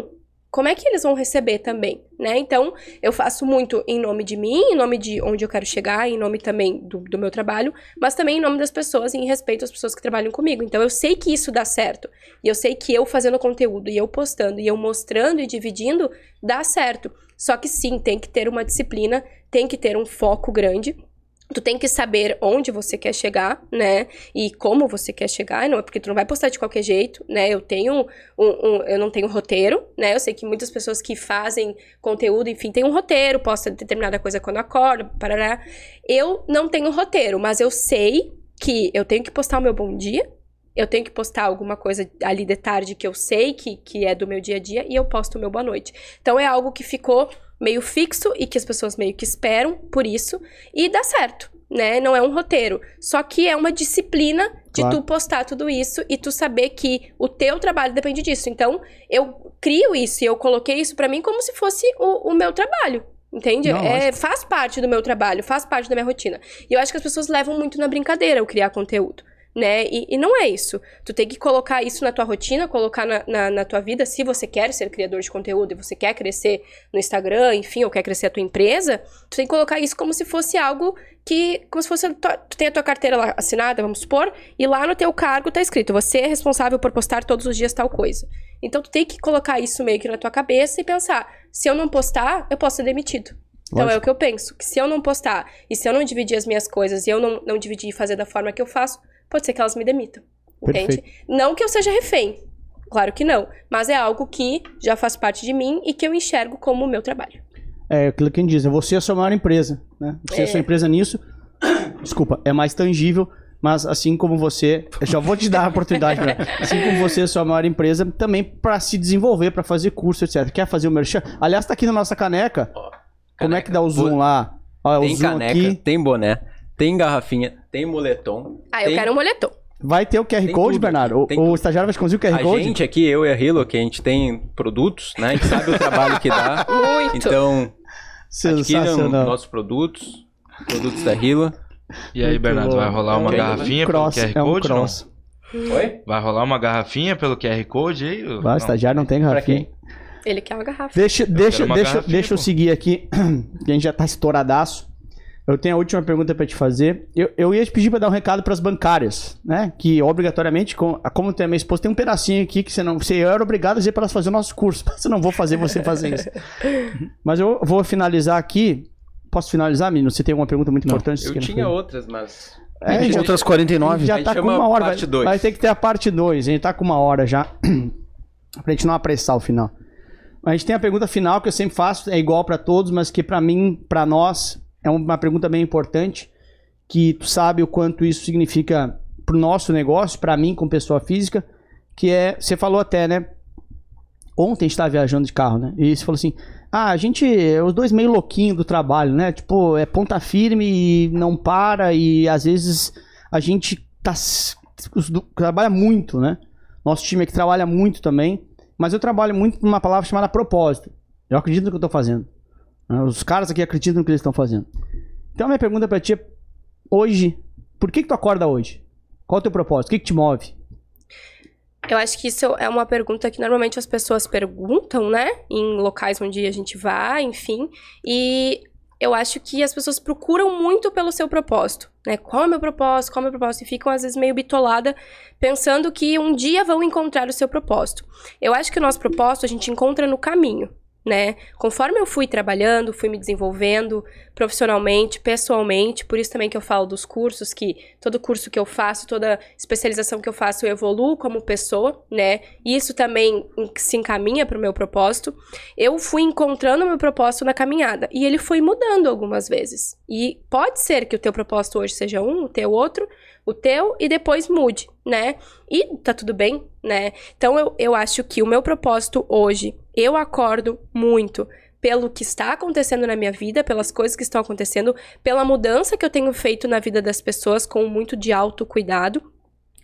como é que eles vão receber também, né? Então, eu faço muito em nome de mim, em nome de onde eu quero chegar, em nome também do, do, meu trabalho, mas também em nome das pessoas e em respeito às pessoas que trabalham comigo. Então, eu sei que isso dá certo. E eu sei que eu fazendo conteúdo, e eu postando, e eu mostrando e dividindo, dá certo. Só que sim, tem que ter uma disciplina, tem que ter um foco grande. Tu tem que saber onde você quer chegar, né? E como você quer chegar, não é porque tu não vai postar de qualquer jeito, né? Eu tenho um, um, eu não tenho roteiro, né? Eu sei que muitas pessoas que fazem conteúdo, enfim, tem um roteiro, posta determinada coisa quando acorda, parará. Eu não tenho roteiro, mas eu sei que eu tenho que postar o meu bom dia, eu tenho que postar alguma coisa ali de tarde que eu sei que, que é do meu dia a dia e eu posto o meu boa noite. Então é algo que ficou meio fixo e que as pessoas meio que esperam por isso e dá certo, né? Não é um roteiro, só que é uma disciplina de claro. tu postar tudo isso e tu saber que o teu trabalho depende disso. Então, eu crio isso e eu coloquei isso para mim como se fosse o, o meu trabalho. Entende? Não, é, faz parte do meu trabalho, faz parte da minha rotina. E eu acho que as pessoas levam muito na brincadeira o criar conteúdo né? E, e, não é isso. Tu tem que colocar isso na tua rotina, colocar na, na, na, tua vida. Se você quer ser criador de conteúdo e você quer crescer no Instagram, enfim, ou quer crescer a tua empresa, tu tem que colocar isso como se fosse algo que, como se fosse, tu tem a tua carteira lá assinada, vamos supor, e lá no teu cargo tá escrito, você é responsável por postar todos os dias tal coisa. Então tu tem que colocar isso meio que na tua cabeça e pensar, se eu não postar, eu posso ser demitido. Então Lógico. é o que eu penso, que se eu não postar, e se eu não dividir as minhas coisas, e eu não, não dividir e fazer da forma que eu faço, pode ser que elas me demitam. Entende? Perfeito. Não que eu seja refém. Claro que não. Mas é algo que já faz parte de mim e que eu enxergo como o meu trabalho. É aquilo que a gente diz, é você é a sua maior empresa. Né? Você é a sua empresa nisso. Desculpa, é mais tangível. Mas assim como você, eu já vou te dar a oportunidade, né? assim como você é a sua maior empresa, também para se desenvolver, para fazer curso, etc. Quer fazer o merchan? Aliás, tá aqui na nossa caneca. Oh, caneca. Como é que dá o zoom lá? Ó, tem caneca, aqui. tem boné, tem garrafinha, tem moletom. Ah, eu tem... quero um moletom. Vai ter o QR tem Code, Bernardo? O, o, estagiário vai conseguir o QR a Code? A gente aqui, eu e a Hilo, que a gente tem produtos, né? A gente sabe o trabalho que dá. Muito! Então, adquiram nossos produtos, produtos da Hilo. E aí, Bernardo, vai rolar uma garrafinha cross, pelo QR Code? É um cross. Não? Oi? Vai rolar uma garrafinha pelo QR Code aí? Vai, o estagiário não tem garrafinha. Ele quer uma garrafa. Deixa, deixa, deixa, deixa eu seguir aqui, que a gente já tá estouradaço. Eu tenho a última pergunta para te fazer. Eu, eu ia te pedir para dar um recado para as bancárias, né? Que obrigatoriamente, como, como tem a minha esposa, tem um pedacinho aqui que você não, você era obrigado a dizer para elas fazer o nosso curso, mas eu não vou fazer você fazer isso. mas eu vou finalizar aqui. Posso finalizar, menino? Você tem alguma pergunta muito não, importante? Eu tinha outras, mas é, gente, outras 49. Já tá com uma hora. Vai, vai, ter que ter a parte 2. A gente tá com uma hora já. pra gente não apressar o final. A gente tem a pergunta final que eu sempre faço, é igual para todos, mas que para mim, para nós, é uma pergunta bem importante, que tu sabe o quanto isso significa pro nosso negócio, para mim como pessoa física, que é, você falou até, né? Ontem a gente tava viajando de carro, né? E você falou assim: "Ah, a gente, os dois meio louquinho do trabalho, né? Tipo, é ponta firme e não para e às vezes a gente tá trabalha muito, né? Nosso time aqui trabalha muito também, mas eu trabalho muito por uma palavra chamada propósito. Eu acredito no que eu tô fazendo. Né? Os caras aqui acreditam no que eles estão fazendo. Então, minha pergunta para ti é: hoje, por que, que tu acorda hoje? Qual é o teu propósito? O que, que te move? Eu acho que isso é uma pergunta que normalmente as pessoas perguntam, né? Em locais onde a gente vai, enfim. E eu acho que as pessoas procuram muito pelo seu propósito, né? Qual é o meu propósito? Qual é o meu propósito? E ficam às vezes meio bitolada pensando que um dia vão encontrar o seu propósito. Eu acho que o nosso propósito a gente encontra no caminho né? Conforme eu fui trabalhando, fui me desenvolvendo profissionalmente, pessoalmente, por isso também que eu falo dos cursos, que todo curso que eu faço, toda especialização que eu faço, eu evoluo como pessoa, né? Isso também se encaminha para o meu propósito. Eu fui encontrando o meu propósito na caminhada e ele foi mudando algumas vezes. E pode ser que o teu propósito hoje seja um, o teu outro, o teu e depois mude, né? E tá tudo bem, né? Então eu, eu acho que o meu propósito hoje, eu acordo muito pelo que está acontecendo na minha vida, pelas coisas que estão acontecendo, pela mudança que eu tenho feito na vida das pessoas com muito de autocuidado.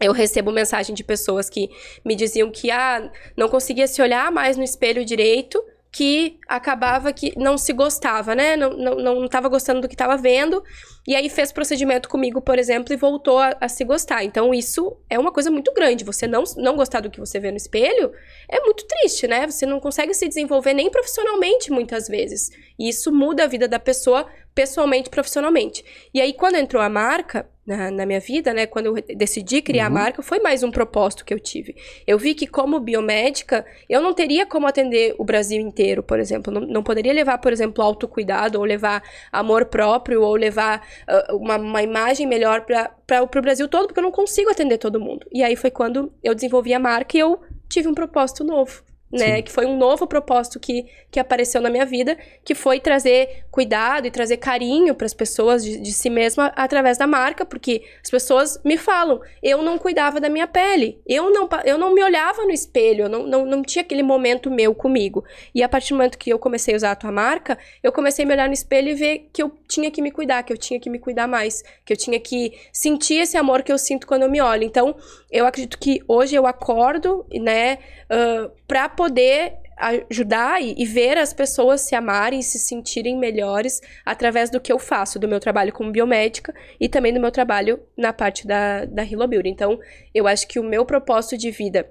Eu recebo mensagem de pessoas que me diziam que ah, não conseguia se olhar mais no espelho direito que acabava que não se gostava, né? Não, não, não gostando do que estava vendo. E aí fez procedimento comigo, por exemplo, e voltou a, a, se gostar. Então, isso é uma coisa muito grande. Você não, não gostar do que você vê no espelho é muito triste, né? Você não consegue se desenvolver nem profissionalmente, muitas vezes. E isso muda a vida da pessoa pessoalmente, profissionalmente. E aí, quando entrou a marca na, na minha vida, né, quando eu decidi criar uhum. a marca, foi mais um propósito que eu tive. Eu vi que, como biomédica, eu não teria como atender o Brasil inteiro, por exemplo. Não, não poderia levar, por exemplo, autocuidado, ou levar amor próprio, ou levar uh, uma, uma imagem melhor para o Brasil todo, porque eu não consigo atender todo mundo. E aí foi quando eu desenvolvi a marca e eu tive um propósito novo né? Sim. Que foi um novo propósito que, que apareceu na minha vida, que foi trazer cuidado e trazer carinho para as pessoas de, de si mesma através da marca, porque as pessoas me falam, eu não cuidava da minha pele, eu não, eu não me olhava no espelho, eu não, não, não tinha aquele momento meu comigo. E a partir do momento que eu comecei a usar a tua marca, eu comecei a me olhar no espelho e ver que eu tinha que me cuidar, que eu tinha que me cuidar mais, que eu tinha que sentir esse amor que eu sinto quando eu me olho. Então, eu acredito que hoje eu acordo, né, uh, para poder ajudar e, e, ver as pessoas se amarem e se sentirem melhores através do que eu faço, do meu trabalho como biomédica e também do meu trabalho na parte da, da Hilo Beauty. Então, eu acho que o meu propósito de vida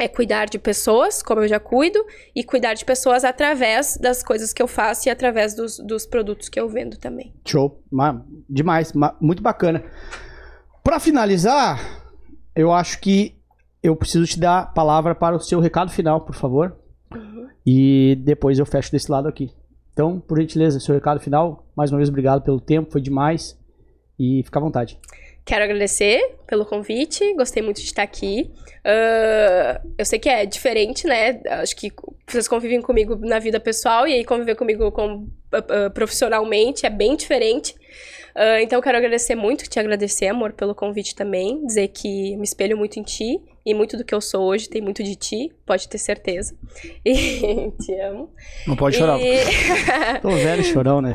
é cuidar de pessoas, como eu já cuido, e cuidar de pessoas através das coisas que eu faço e através dos, dos produtos que eu vendo também. Show. Demais. Muito bacana. Para finalizar, eu acho que eu preciso te dar a palavra para o seu recado final, por favor. Uhum. E depois eu fecho desse lado aqui. Então, por gentileza, seu recado final. Mais uma vez, obrigado pelo tempo, foi demais. E fica à vontade. Quero agradecer pelo convite, gostei muito de estar aqui. Uh, eu sei que é diferente, né? Acho que vocês convivem comigo na vida pessoal e aí conviver comigo com, uh, profissionalmente é bem diferente. Uh, então, quero agradecer muito, te agradecer, amor, pelo convite também. Dizer que me espelho muito em ti e muito do que eu sou hoje tem muito de ti, pode ter certeza. E te amo. Não pode e... chorar. Tô velho chorão, né?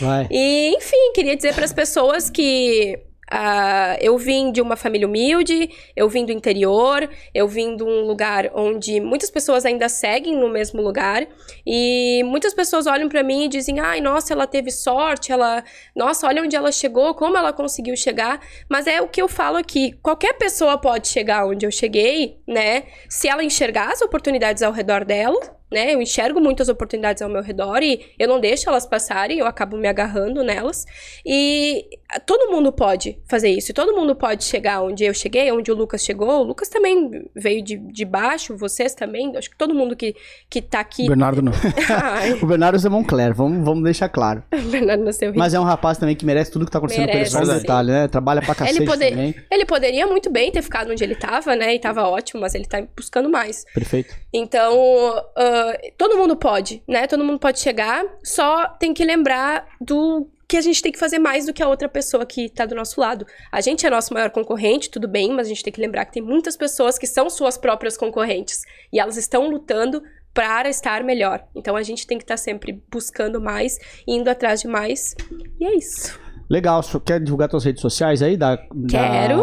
Vai. E, enfim, queria dizer para as pessoas que Uh, eu vim de uma família humilde, eu vim do interior, eu vim de um lugar onde muitas pessoas ainda seguem no mesmo lugar e muitas pessoas olham para mim e dizem: "Ai, nossa, ela teve sorte, ela, nossa, olha onde ela chegou, como ela conseguiu chegar". Mas é o que eu falo aqui, qualquer pessoa pode chegar onde eu cheguei, né? Se ela enxergar as oportunidades ao redor dela, né? Eu enxergo muitas oportunidades ao meu redor e eu não deixo elas passarem, eu acabo me agarrando nelas. E todo mundo pode fazer isso, e todo mundo pode chegar onde eu cheguei, onde o Lucas chegou. O Lucas também veio de, de baixo, vocês também. Acho que todo mundo que, que tá aqui. O Bernardo não. o Bernardo é Moncler, vamos, vamos deixar claro. o Bernardo nasceu rico. Mas é um rapaz também que merece tudo que tá acontecendo merece, com ele, só um detalhe, né? Trabalha pra cacete ele poder, também. Ele poderia muito bem ter ficado onde ele tava, né? E tava ótimo, mas ele tá buscando mais. Perfeito. Então, uh, todo mundo pode, né? Todo mundo pode chegar, só tem que lembrar do que a gente tem que fazer mais do que a outra pessoa que tá do nosso lado. A gente é nosso maior concorrente, tudo bem, mas a gente tem que lembrar que tem muitas pessoas que são suas próprias concorrentes e elas estão lutando para estar melhor. Então a gente tem que estar tá sempre buscando mais, indo atrás de mais. E é isso. Legal, quer divulgar suas redes sociais aí? Da, Quero.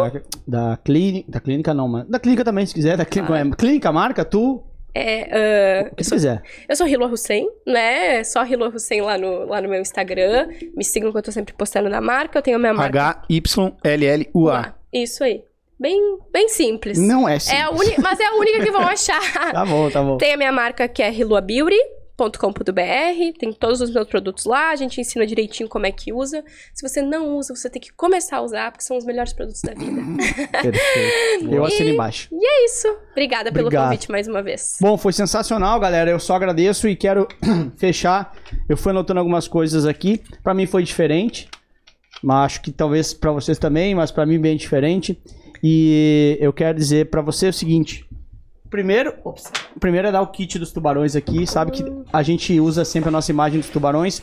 Da, da clínica. Da clínica não, mas. Da clínica também, se quiser. Da clínica, ah. clínica marca, tu. É, uh, o que você quiser. Eu sou Hilo Hussein, né? Só Hilo Hussein lá no, lá no meu Instagram. Me sigam que eu tô sempre postando na marca. Eu tenho a minha marca. H-Y-L-L-U-A. Isso aí. Bem, bem simples. Não é simples. É a uni... Mas é a única que vão achar. tá bom, tá bom. Tem a minha marca que é Hilua Beauty com.br, tem todos os meus produtos lá, a gente ensina direitinho como é que usa. Se você não usa, você tem que começar a usar, porque são os melhores produtos da vida. Perfeito. Eu assino embaixo. E é isso. Obrigada Obrigado. pelo convite mais uma vez. Bom, foi sensacional, galera. Eu só agradeço e quero fechar. Eu fui anotando algumas coisas aqui. Para mim foi diferente, mas acho que talvez para vocês também, mas para mim bem diferente. E eu quero dizer para você o seguinte: Primeiro, ops, primeiro é dar o kit dos tubarões aqui. Sabe que a gente usa sempre a nossa imagem dos tubarões.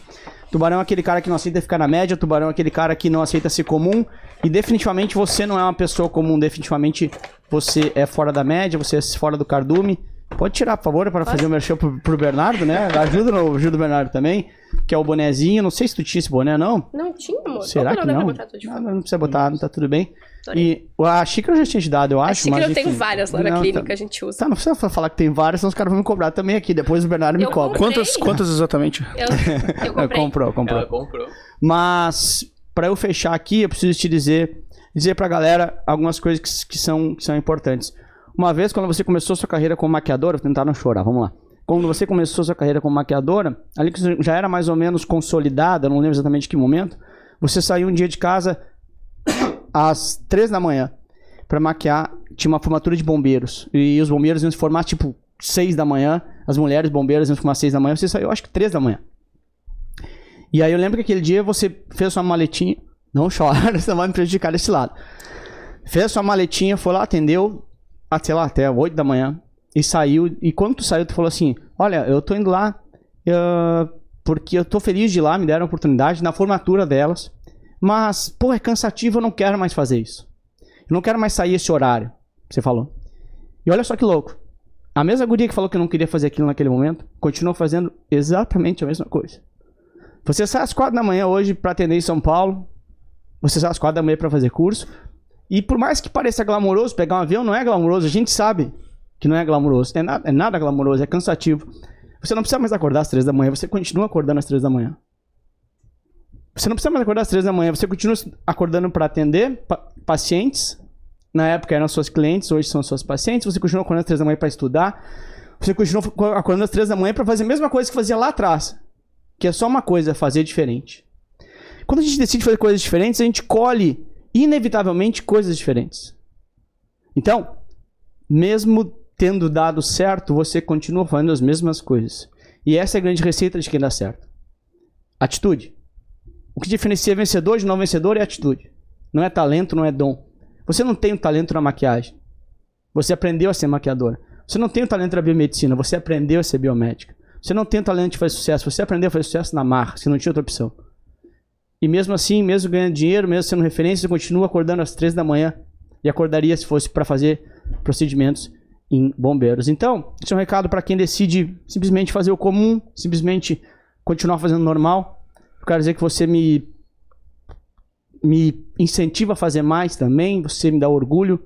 Tubarão é aquele cara que não aceita ficar na média, tubarão é aquele cara que não aceita ser comum. E definitivamente você não é uma pessoa comum, definitivamente você é fora da média, você é fora do cardume. Pode tirar, por favor, para fazer o merchan pro, pro Bernardo, né? Ajuda no ajuda o Bernardo também, que é o bonezinho. Não sei se tu tinha esse boné, não. Não tinha, amor. Será Opa, que não? Não, fora. não precisa botar, não tá tudo bem. E a xícara eu já tinha te dado, eu A acho. xícara mas eu tenho enfim. várias lá na Não, clínica, tá- a gente usa. Tá, não precisa falar que tem várias, senão os caras vão me cobrar também aqui. Depois o Bernardo me Eu cobra. comprei. Quantas, quantas exatamente? Eu, eu comprei. comprou, comprou. Ela comprou. Mas, pra eu fechar aqui, eu preciso te dizer, dizer pra galera algumas coisas que, que são, que são importantes. Uma vez, quando você começou sua carreira como maquiadora, vou tentar não chorar, vamos lá. Quando você começou sua carreira como maquiadora, ali que já era mais ou menos consolidada, não lembro exatamente que momento, você saiu um dia de casa às três da manhã pra maquiar. Tinha uma formatura de bombeiros. E os bombeiros iam se formar tipo seis da manhã, as mulheres bombeiras iam se formar seis da manhã, você saiu acho que três da manhã. E aí eu lembro que aquele dia você fez sua maletinha. Não chora, você vai me prejudicar desse lado. Fez sua maletinha, foi lá, atendeu, até lá, até 8 da manhã. E saiu. E quando tu saiu, tu falou assim: Olha, eu tô indo lá ah, porque eu tô feliz de ir lá, me deram a oportunidade na formatura delas. Mas, pô, é cansativo, eu não quero mais fazer isso. Eu não quero mais sair esse horário. Você falou. E olha só que louco. A mesma guria que falou que não queria fazer aquilo naquele momento, continua fazendo exatamente a mesma coisa. Você sai às quatro da manhã hoje pra atender em São Paulo. Você sai às quatro da manhã pra fazer curso. E por mais que pareça glamouroso, pegar um avião não é glamouroso. A gente sabe que não é glamouroso. É nada, é nada glamouroso, é cansativo. Você não precisa mais acordar às três da manhã. Você continua acordando às três da manhã. Você não precisa mais acordar às três da manhã. Você continua acordando pra atender pa- pacientes. Na época eram suas clientes, hoje são suas pacientes. Você continua acordando às três da manhã pra estudar. Você continua acordando às três da manhã pra fazer a mesma coisa que fazia lá atrás. Que é só uma coisa, fazer diferente. Quando a gente decide fazer coisas diferentes, a gente colhe, inevitavelmente, coisas diferentes. Então, mesmo tendo dado certo, você continua fazendo as mesmas coisas. E essa é a grande receita de quem dá certo. Atitude. O que diferencia vencedor de não vencedor é atitude. Não é talento, não é dom. Você não tem o talento na maquiagem. Você aprendeu a ser maquiadora. Você não tem o talento na biomedicina, você aprendeu a ser biomédica. Você não tem o talento de fazer sucesso, você aprendeu a fazer sucesso na marra, você não tinha outra opção. E mesmo assim, mesmo ganhando dinheiro, mesmo sendo referência, você continua acordando às três da manhã e acordaria se fosse para fazer procedimentos em bombeiros. Então, esse é um recado para quem decide simplesmente fazer o comum, simplesmente continuar fazendo normal. Eu quero dizer que você me me incentiva a fazer mais também, você me dá orgulho,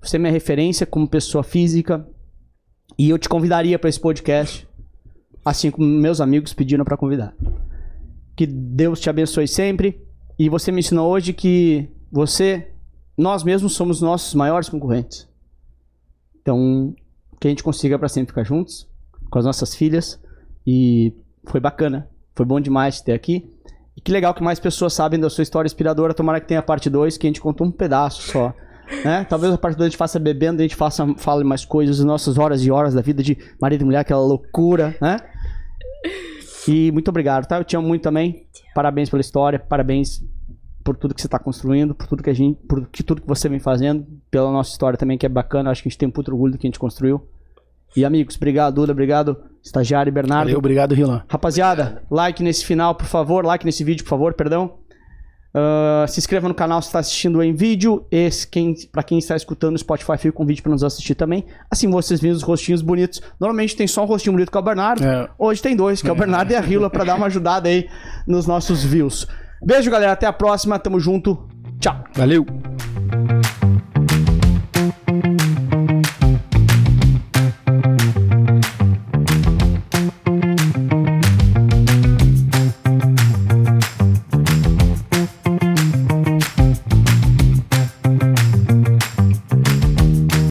você é minha referência como pessoa física. E eu te convidaria para esse podcast, assim como meus amigos pediram para convidar. Que Deus te abençoe sempre. E você me ensinou hoje que você, nós mesmos somos nossos maiores concorrentes. Então, que a gente consiga para sempre ficar juntos com as nossas filhas. E foi bacana, foi bom demais te ter aqui. E que legal que mais pessoas sabem da sua história inspiradora. Tomara que tenha a parte 2, que a gente contou um pedaço só. Né? Talvez a parte 2 a gente faça bebendo, a gente faça, fale mais coisas, as nossas horas e horas da vida de marido e mulher, aquela loucura, né? E muito obrigado, tá? Eu te amo muito também. Parabéns pela história, parabéns por tudo que você está construindo, por tudo que a gente, por que tudo que você vem fazendo, pela nossa história também que é bacana. Acho que a gente tem um puto orgulho do que a gente construiu. E amigos, obrigado Duda, obrigado estagiário e Bernardo. Valeu, obrigado, Rilan. Rapaziada, like nesse final, por favor. Like nesse vídeo, por favor, perdão. Ah, se inscreva no canal se está assistindo em vídeo. Esse, quem, para quem está escutando no Spotify, fica o convite para nos assistir também. Assim vocês veem os rostinhos bonitos. Normalmente tem só um rostinho bonito que é o Bernardo. É. Hoje tem dois, que é o Bernardo e a Rila, para dar uma ajudada aí nos nossos views. Beijo, galera. Até a próxima. Tamo junto. Tchau. Valeu.